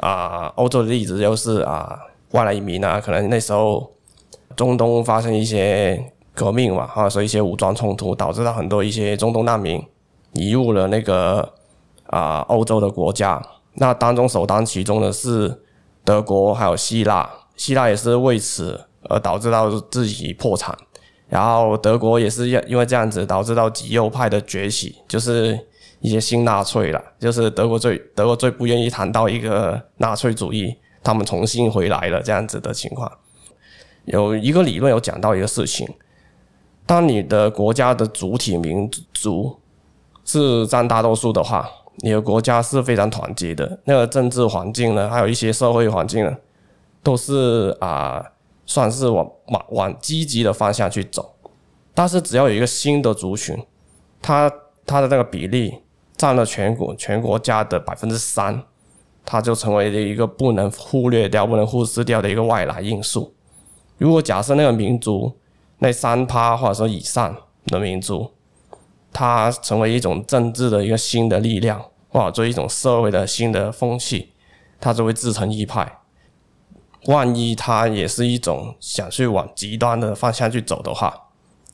啊，欧洲的例子就是啊，外来移民啊，可能那时候中东发生一些革命嘛，或者说一些武装冲突，导致到很多一些中东难民移入了那个啊欧洲的国家。那当中首当其冲的是德国，还有希腊，希腊也是为此而导致到自己破产。然后德国也是因因为这样子导致到极右派的崛起，就是一些新纳粹了，就是德国最德国最不愿意谈到一个纳粹主义，他们重新回来了这样子的情况。有一个理论有讲到一个事情，当你的国家的主体民族是占大多数的话，你的国家是非常团结的，那个政治环境呢，还有一些社会环境呢，都是啊。算是往往往积极的方向去走，但是只要有一个新的族群，它它的那个比例占了全国全国家的百分之三，它就成为了一个不能忽略掉、不能忽视掉的一个外来因素。如果假设那个民族那三趴或者说以上的民族，它成为一种政治的一个新的力量，或者做一种社会的新的风气，它就会自成一派。万一他也是一种想去往极端的方向去走的话，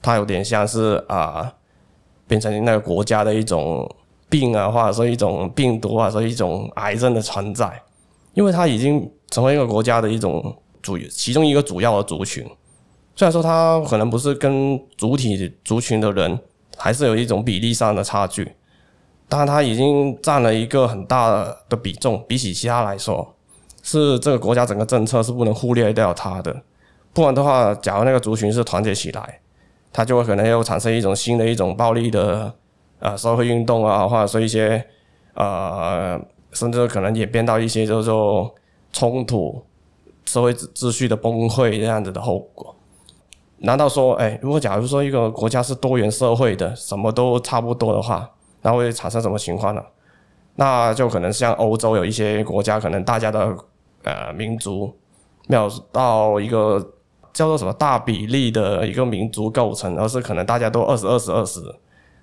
他有点像是啊、变成那个国家的一种病啊，或者说一种病毒啊，或者说一种癌症的存在，因为它已经成为一个国家的一种主其中一个主要的族群。虽然说他可能不是跟主体族群的人还是有一种比例上的差距，但他已经占了一个很大的比重，比起其他来说。是这个国家整个政策是不能忽略掉它的，不然的话，假如那个族群是团结起来，它就会可能又产生一种新的一种暴力的呃社会运动啊，或者说一些呃，甚至可能演变到一些就是说冲突、社会秩序的崩溃这样子的后果。难道说，哎，如果假如说一个国家是多元社会的，什么都差不多的话，那会产生什么情况呢？那就可能像欧洲有一些国家，可能大家的。呃，民族没有到一个叫做什么大比例的一个民族构成，而是可能大家都二十二十二十，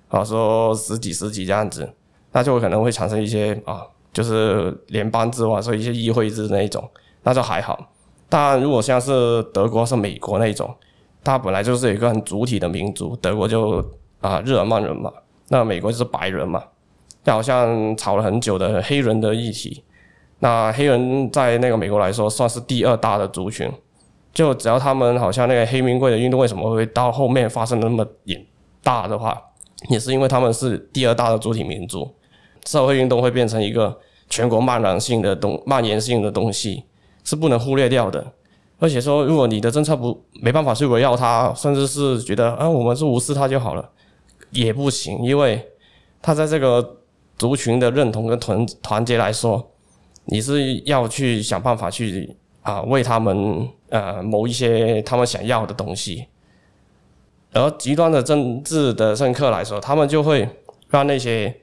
啊，说十几十几这样子，那就可能会产生一些啊，就是联邦制或者说一些议会制那一种，那就还好。但如果像是德国是美国那一种，它本来就是一个很主体的民族，德国就啊日耳曼人嘛，那美国就是白人嘛，就好像吵了很久的黑人的议题。那黑人在那个美国来说算是第二大的族群，就只要他们好像那个黑名贵的运动为什么会到后面发生那么大的话，也是因为他们是第二大的主体民族，社会运动会变成一个全国蔓延性的东蔓延性的东西，是不能忽略掉的。而且说，如果你的政策不没办法去围绕它，甚至是觉得啊我们是无视它就好了，也不行，因为他在这个族群的认同跟团团结来说。你是要去想办法去啊，为他们呃谋一些他们想要的东西，而极端的政治的政客来说，他们就会让那些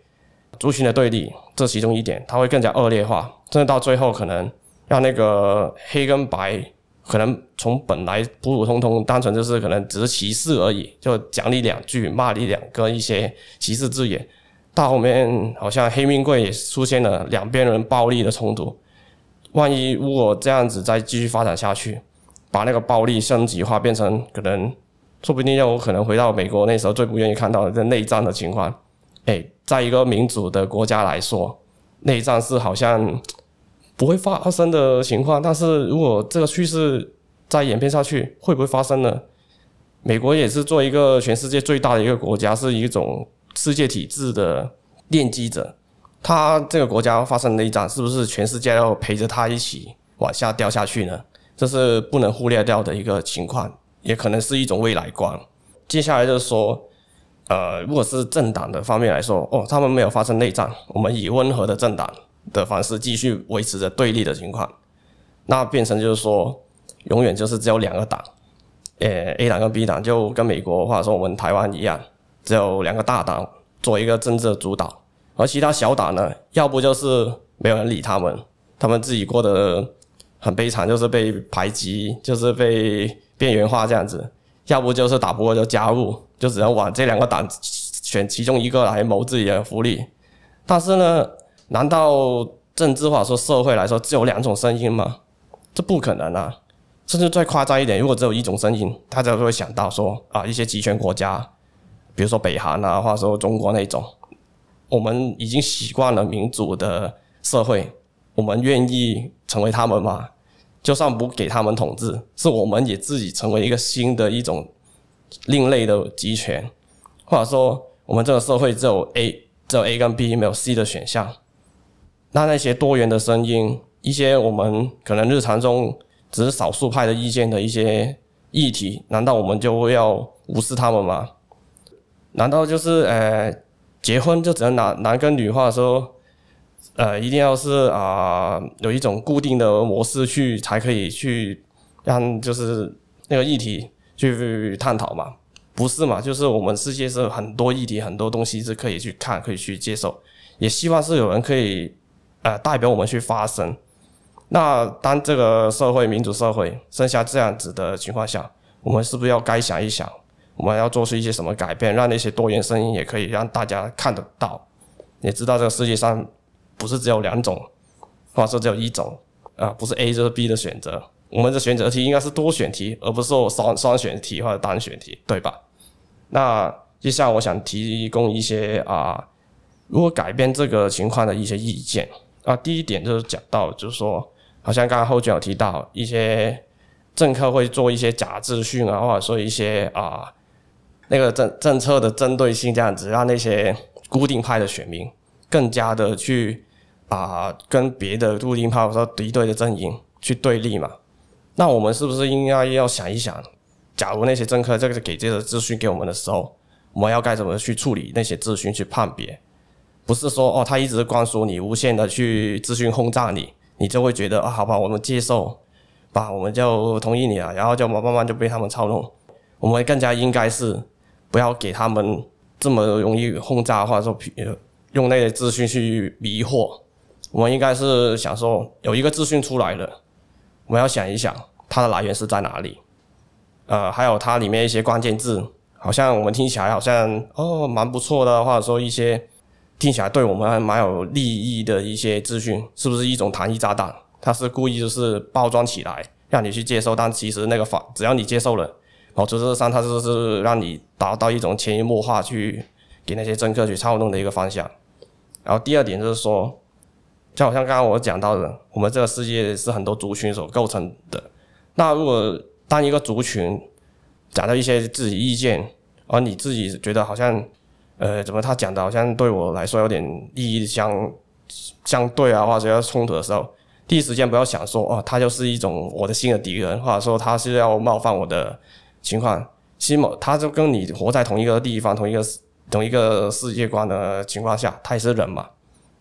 族群的对立，这其中一点，他会更加恶劣化，甚至到最后可能让那个黑跟白，可能从本来普普通通，单纯就是可能只是歧视而已，就讲你两句，骂你两个一些歧视字眼。到后面好像黑名贵也出现了两边人暴力的冲突，万一如果这样子再继续发展下去，把那个暴力升级化，变成可能说不定又可能回到美国那时候最不愿意看到的这内战的情况。哎，在一个民主的国家来说，内战是好像不会发生的情况，但是如果这个趋势再演变下去，会不会发生呢？美国也是做一个全世界最大的一个国家，是一种。世界体制的奠基者，他这个国家发生内战，是不是全世界要陪着他一起往下掉下去呢？这是不能忽略掉的一个情况，也可能是一种未来观。接下来就是说，呃，如果是政党的方面来说，哦，他们没有发生内战，我们以温和的政党的方式继续维持着对立的情况，那变成就是说，永远就是只有两个党，呃 A 党跟 B 党就跟美国或者说我们台湾一样，只有两个大党做一个政治的主导，而其他小党呢，要不就是没有人理他们，他们自己过得很悲惨，就是被排挤，就是被边缘化这样子；要不就是打不过就加入，就只能往这两个党选其中一个来谋自己的福利。但是呢，难道政治或者说社会来说只有两种声音吗？这不可能啊！甚至再夸张一点，如果只有一种声音，大家就会想到说啊，一些极权国家，比如说北韩啊，或者说中国那种，我们已经习惯了民主的社会，我们愿意成为他们吗？就算不给他们统治，是我们也自己成为一个新的一种另类的集权，或者说我们这个社会只有 A，只有 A 跟 B，没有 C 的选项。那那些多元的声音，一些我们可能日常中只是少数派的意见的一些议题，难道我们就要无视他们吗？难道就是呃，结婚就只能男男跟女，或者说呃，一定要是啊、有一种固定的模式去才可以去让就是那个议题去探讨嘛？不是嘛？就是我们世界是很多议题，很多东西是可以去看，可以去接受，也希望是有人可以。呃，代表我们去发声。那当这个社会民主社会剩下这样子的情况下，我们是不是要该想一想，我们要做出一些什么改变，让那些多元声音也可以让大家看得到，也知道这个世界上不是只有两种，或者说只有一种，啊，不是 A 就是 B 的选择。我们的选择题应该是多选题，而不是说双双选题或者单选题，对吧？那接下来我想提供一些啊，如果改变这个情况的一些意见。啊，第一点就是讲到，就是说，好像刚刚后卷有提到一些政客会做一些假资讯啊，或者说一些啊那个政政策的针对性这样子，让那些固定派的选民更加的去啊跟别的固定派或者说敌对的阵营去对立嘛。那我们是不是应该要想一想，假如那些政客这个给这个资讯给我们的时候，我们要该怎么去处理那些资讯去判别？不是说哦，他一直灌输你，无限的去资讯轰炸你，你就会觉得啊，好吧，我们接受，吧，我们就同意你了，然后就慢慢慢就被他们操弄。我们更加应该是不要给他们这么容易轰炸，或者说用那些资讯去迷惑。我们应该是想说，有一个资讯出来了，我们要想一想它的来源是在哪里，呃，还有它里面一些关键字，好像我们听起来好像哦蛮不错的，或者说一些。听起来对我们还蛮有利益的一些资讯，是不是一种糖衣炸弹？它是故意就是包装起来让你去接受，但其实那个法只要你接受了，然后实质上它就是让你达到一种潜移默化去给那些政客去操弄的一个方向。然后第二点就是说，就好像刚刚我讲到的，我们这个世界是很多族群所构成的。那如果当一个族群讲到一些自己意见，而你自己觉得好像。呃，怎么他讲的好像对我来说有点利益相相对啊，或者要冲突的时候，第一时间不要想说哦，他就是一种我的新的敌人，或者说他是要冒犯我的情况。起码他就跟你活在同一个地方、同一个同一个世界观的情况下，他也是人嘛。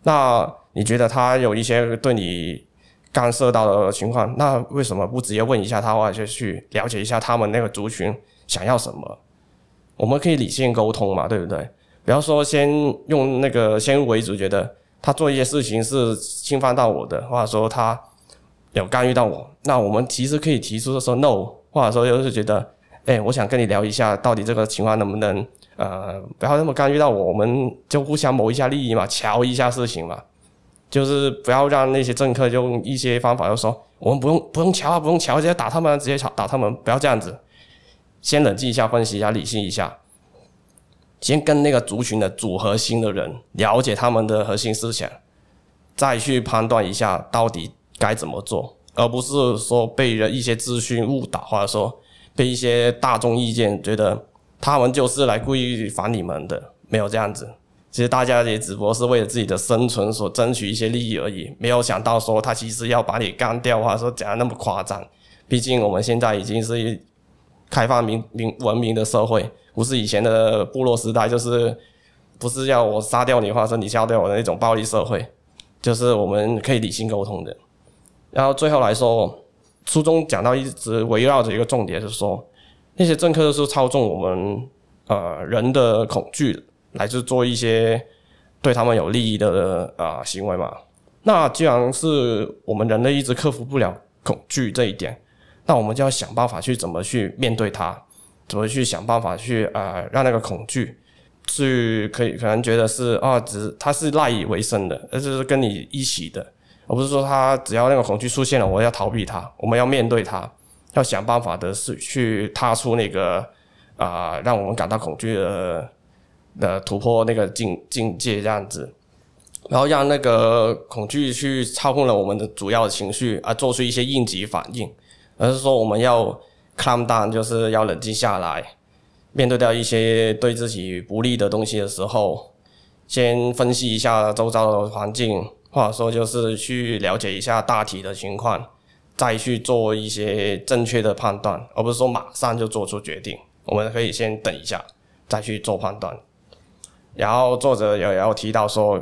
那你觉得他有一些对你干涉到的情况，那为什么不直接问一下他，或者去了解一下他们那个族群想要什么？我们可以理性沟通嘛，对不对？不要说先用那个先入为主，觉得他做一些事情是侵犯到我的，或者说他有干预到我，那我们其实可以提出说 no，或者说就是觉得，哎、我想跟你聊一下，到底这个情况能不能呃不要那么干预到我，我们就互相谋一下利益嘛，乔一下事情嘛，就是不要让那些政客用一些方法就说我们不用不用瞧啊，不用瞧，直接打他们，直接打打他们，不要这样子，先冷静一下，分析一下，理性一下。先跟那个族群的主核心的人了解他们的核心思想，再去判断一下到底该怎么做，而不是说被人一些资讯误导，或者说被一些大众意见觉得他们就是来故意反你们的，没有这样子。其实大家也只不过是为了自己的生存所争取一些利益而已，没有想到说他其实要把你干掉，或者说讲得那么夸张。毕竟我们现在已经是开放明明文明的社会。不是以前的部落时代，就是不是要我杀掉你，或者说你杀掉我的那种暴力社会，就是我们可以理性沟通的。然后最后来说，书中讲到一直围绕着一个重点，就是说那些政客是操纵我们呃人的恐惧来去做一些对他们有利益的啊、行为嘛。那既然是我们人类一直克服不了恐惧这一点，那我们就要想办法去怎么去面对它，怎么去想办法去呃让那个恐惧去可以可能觉得是啊，只它是赖以为生的，而是跟你一起的，而不是说他只要那个恐惧出现了，我要逃避它，我们要面对它，要想办法的是去踏出那个啊、让我们感到恐惧的的突破那个境境界这样子。然后让那个恐惧去操控了我们的主要的情绪，而做出一些应急反应，而是说我们要 calm down，就是要冷静下来，面对掉一些对自己不利的东西的时候，先分析一下周遭的环境，或者说就是去了解一下大体的情况，再去做一些正确的判断，而不是说马上就做出决定。我们可以先等一下，再去做判断。然后作者也要提到说。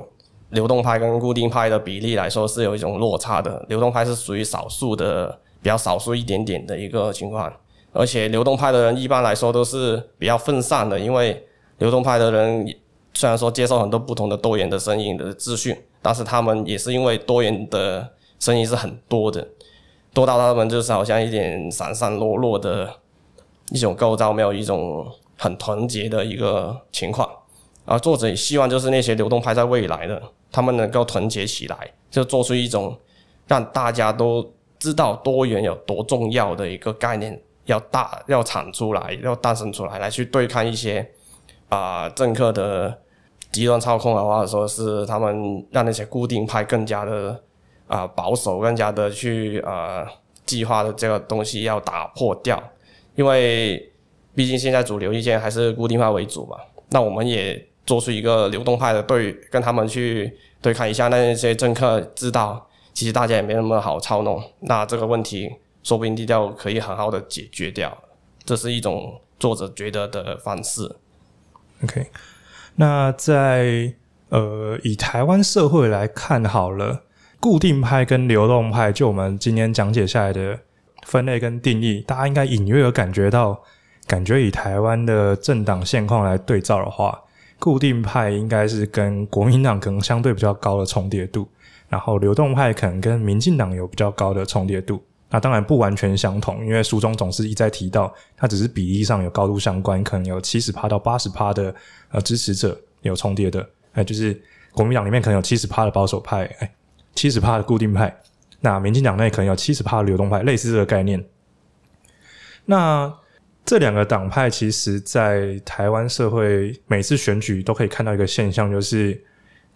流动派跟固定派的比例来说是有一种落差的，流动派是属于少数的，比较少数一点点的一个情况，而且流动派的人一般来说都是比较分散的，因为流动派的人虽然说接受很多不同的多元的声音的资讯，但是他们也是因为多元的声音是很多的，多到他们就是好像一点散散落落的一种构造，没有一种很团结的一个情况。啊作者也希望就是那些流动派在未来的。他们能够团结起来，就做出一种让大家都知道多元有多重要的一个概念，要大要产出来，要诞生出来，来去对抗一些啊、政客的极端操控的话，或者说是他们让那些固定派更加的啊、保守，更加的去啊、计划的这个东西要打破掉，因为毕竟现在主流意见还是固定派为主嘛，那我们也。做出一个流动派的对，跟他们去对抗一下，那些政客知道，其实大家也没那么好操弄，那这个问题说不定低调可以很好的解决掉，这是一种作者觉得的方式。OK，那在呃以台湾社会来看好了，固定派跟流动派，就我们今天讲解下来的分类跟定义，大家应该隐约有感觉到，感觉以台湾的政党现况来对照的话。固定派应该是跟国民党可能相对比较高的重叠度，然后流动派可能跟民进党有比较高的重叠度。那当然不完全相同，因为书中总是一再提到，它只是比例上有高度相关，可能有七十趴到八十趴的呃支持者有重叠的，哎，就是国民党里面可能有七十趴的保守派，哎，七十趴的固定派，那民进党内可能有七十趴的流动派，类似这个概念。那这两个党派其实，在台湾社会每次选举都可以看到一个现象，就是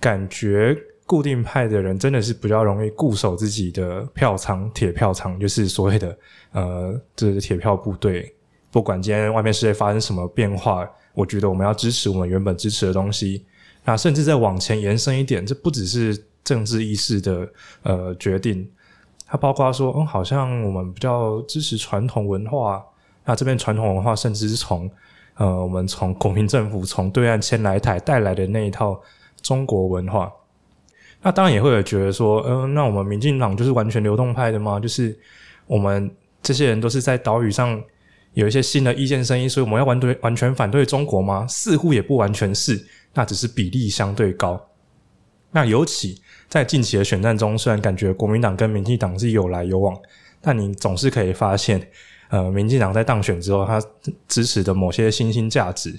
感觉固定派的人真的是比较容易固守自己的票仓、铁票仓，就是所谓的呃，这、就是铁票部队。不管今天外面世界发生什么变化，我觉得我们要支持我们原本支持的东西。那甚至再往前延伸一点，这不只是政治意识的呃决定，它包括说，嗯，好像我们比较支持传统文化。那这边传统文化，甚至是从呃，我们从国民政府从对岸迁来台带来的那一套中国文化。那当然也会有觉得说，嗯、那我们民进党就是完全流动派的吗？就是我们这些人都是在岛屿上有一些新的意见声音，所以我们要完对完全反对中国吗？似乎也不完全是，那只是比例相对高。那尤其在近期的选战中，虽然感觉国民党跟民进党是有来有往，但你总是可以发现。呃，民进党在当选之后，他支持的某些新兴价值，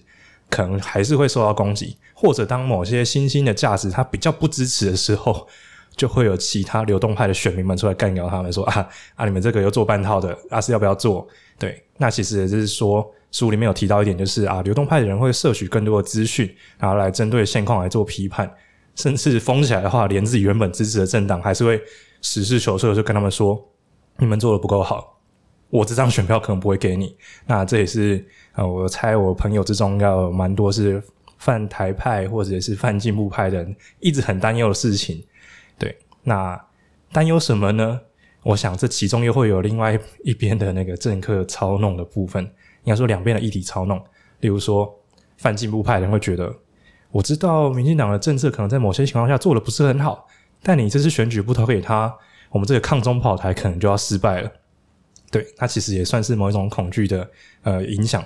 可能还是会受到攻击；或者当某些新兴的价值他比较不支持的时候，就会有其他流动派的选民们出来干掉他们，说啊啊，你们这个又做半套的，啊是要不要做？对，那其实也就是说，书里面有提到一点，就是啊，流动派的人会摄取更多的资讯，然后来针对现况来做批判，甚至封起来的话，连自己原本支持的政党还是会实事求是的就跟他们说，你们做的不够好。我这张选票可能不会给你，那这也是呃，我猜我朋友之中要有蛮多是泛台派或者是泛进步派的人，一直很担忧的事情。对，那担忧什么呢？我想这其中又会有另外一边的那个政客操弄的部分，应该说两边的议题操弄。例如说，泛进步派人会觉得，我知道民进党的政策可能在某些情况下做的不是很好，但你这次选举不投给他，我们这个抗中跑台可能就要失败了。对，它其实也算是某一种恐惧的呃影响，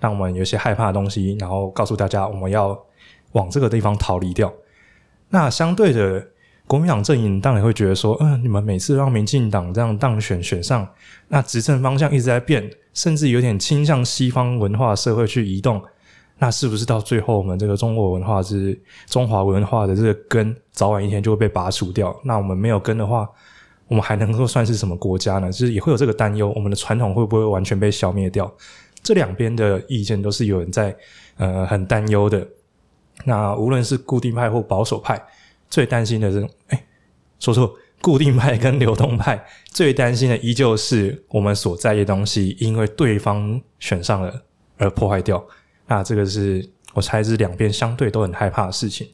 让我们有些害怕的东西，然后告诉大家我们要往这个地方逃离掉。那相对的，国民党阵营当然会觉得说，嗯、你们每次让民进党这样当选选上，那执政方向一直在变，甚至有点倾向西方文化社会去移动，那是不是到最后我们这个中国文化是中华文化的这个根，早晚一天就会被拔除掉？那我们没有根的话，我们还能够算是什么国家呢？就是也会有这个担忧，我们的传统会不会完全被消灭掉？这两边的意见都是有人在呃很担忧的。那无论是固定派或保守派，最担心的是，哎，说错，固定派跟流动派最担心的依旧是我们所在意的东西，因为对方选上了而破坏掉。那这个是我猜是两边相对都很害怕的事情。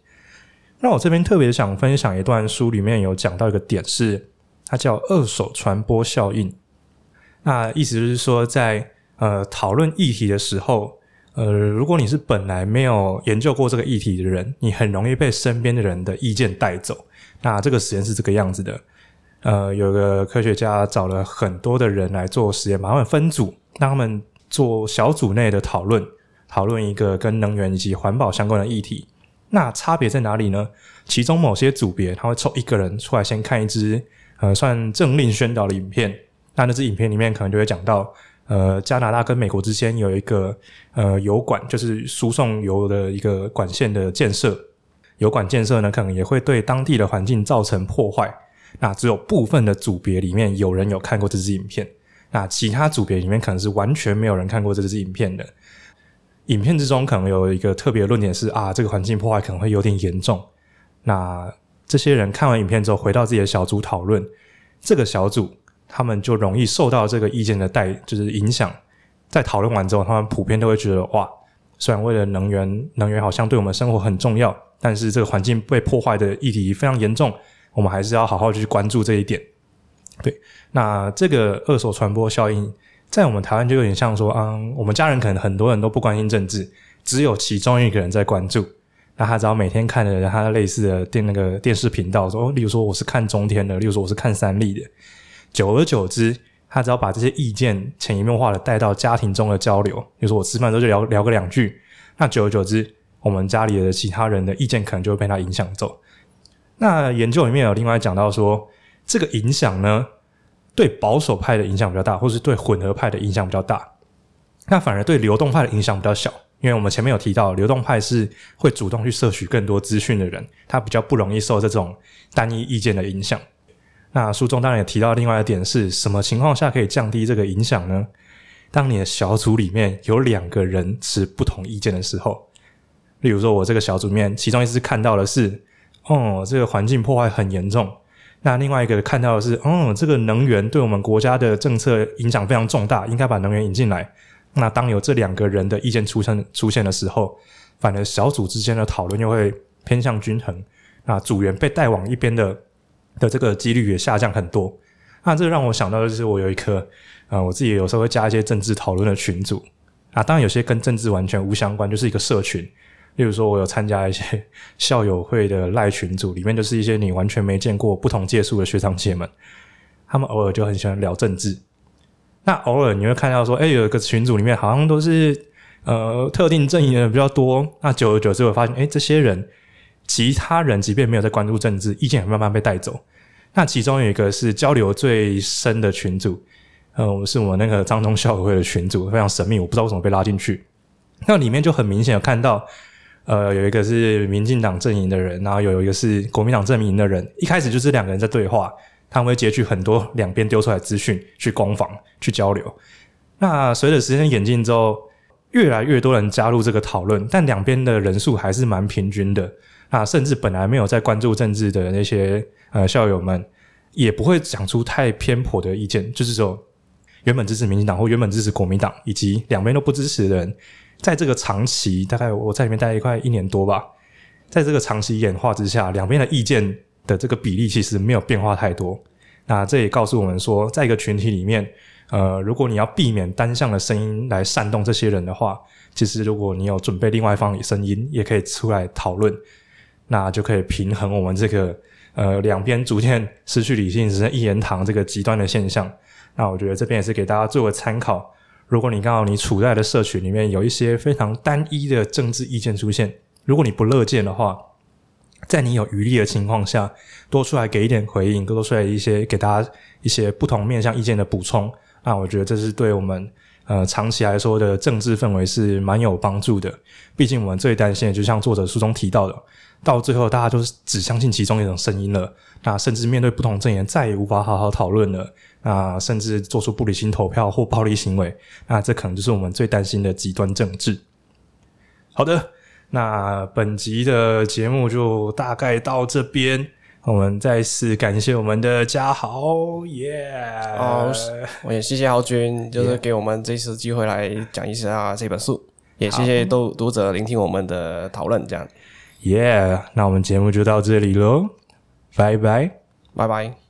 那我这边特别想分享一段书里面有讲到一个点是。它叫二手传播效应，那意思就是说在，在呃讨论议题的时候，呃，如果你是本来没有研究过这个议题的人，你很容易被身边的人的意见带走。那这个实验是这个样子的，呃，有个科学家找了很多的人来做实验，把他们分组，让他们做小组内的讨论，讨论一个跟能源以及环保相关的议题。那差别在哪里呢？其中某些组别他会抽一个人出来先看一支。呃，算政令宣导的影片，那那支影片里面可能就会讲到，呃，加拿大跟美国之间有一个呃油管，就是输送油的一个管线的建设，油管建设呢，可能也会对当地的环境造成破坏。那只有部分的组别里面有人有看过这支影片，那其他组别里面可能是完全没有人看过这支影片的。影片之中可能有一个特别论点是啊，这个环境破坏可能会有点严重。那这些人看完影片之后，回到自己的小组讨论，这个小组他们就容易受到这个意见的带，就是影响。在讨论完之后，他们普遍都会觉得，哇，虽然为了能源，能源好像对我们生活很重要，但是这个环境被破坏的议题非常严重，我们还是要好好去关注这一点。对，那这个二手传播效应，在我们台湾就有点像说，嗯，我们家人可能很多人都不关心政治，只有其中一个人在关注。那他只要每天看着他类似的电那个电视频道，说，例如说我是看中天的，例如说我是看三立的，久而久之，他只要把这些意见潜移默化的带到家庭中的交流，比如说我吃饭的时候就聊聊个两句，那久而久之，我们家里的其他人的意见可能就会被他影响走。那研究里面有另外讲到说，这个影响呢，对保守派的影响比较大，或是对混合派的影响比较大，那反而对流动派的影响比较小。因为我们前面有提到，流动派是会主动去摄取更多资讯的人，他比较不容易受这种单一意见的影响。那书中当然也提到另外一点是什么情况下可以降低这个影响呢？当你的小组里面有两个人持不同意见的时候，例如说我这个小组里面，其中一支看到的是，哦，这个环境破坏很严重，那另外一个看到的是，哦，这个能源对我们国家的政策影响非常重大，应该把能源引进来。那当有这两个人的意见出现出现的时候，反而小组之间的讨论又会偏向均衡，那组员被带往一边的的这个几率也下降很多。那这让我想到的就是，我有一个呃，我自己有时候会加一些政治讨论的群组啊，当然有些跟政治完全无相关，就是一个社群。例如说，我有参加一些 校友会的赖群组，里面就是一些你完全没见过不同届数的学长姐们，他们偶尔就很喜欢聊政治。那偶尔你会看到说，哎，有一个群组里面好像都是呃特定阵营的人比较多。那久而久之会发现，哎，这些人其他人即便没有在关注政治，意见也慢慢被带走。那其中有一个是交流最深的群组，呃，我是我们那个张中校会的群组，非常神秘，我不知道为什么被拉进去。那里面就很明显有看到，呃，有一个是民进党阵营的人，然后有一个是国民党阵营的人，一开始就是两个人在对话。他们会截取很多两边丢出来资讯去攻防、去交流。那随着时间演进之后，越来越多人加入这个讨论，但两边的人数还是蛮平均的。那甚至本来没有在关注政治的那些呃校友们，也不会讲出太偏颇的意见。就是说，原本支持民进党或原本支持国民党，以及两边都不支持的人，在这个长期大概我在里面待了快一年多吧，在这个长期演化之下，两边的意见。的这个比例其实没有变化太多，那这也告诉我们说，在一个群体里面，呃，如果你要避免单向的声音来煽动这些人的话，其实如果你有准备另外一方的声音，也可以出来讨论。那就可以平衡我们这个呃两边逐渐失去理性，只剩一言堂这个极端的现象。那我觉得这边也是给大家做个参考。如果你刚好你处在的社群里面有一些非常单一的政治意见出现，如果你不乐见的话，在你有余力的情况下，多出来给一点回应，多出来一些给大家一些不同面向意见的补充，那我觉得这是对我们呃长期来说的政治氛围是蛮有帮助的。毕竟我们最担心的，就像作者书中提到的，到最后大家都是只相信其中一种声音了，那甚至面对不同阵营再也无法好好讨论了，那甚至做出不理性投票或暴力行为，那这可能就是我们最担心的极端政治。好的。那本集的节目就大概到这边，我们再次感谢我们的嘉豪，耶、yeah！哦，我也谢谢豪君，就是给我们这次机会来讲一下这本书.也谢谢读读者聆听我们的讨论，这样，耶！那我们节目就到这里喽，拜拜，拜拜。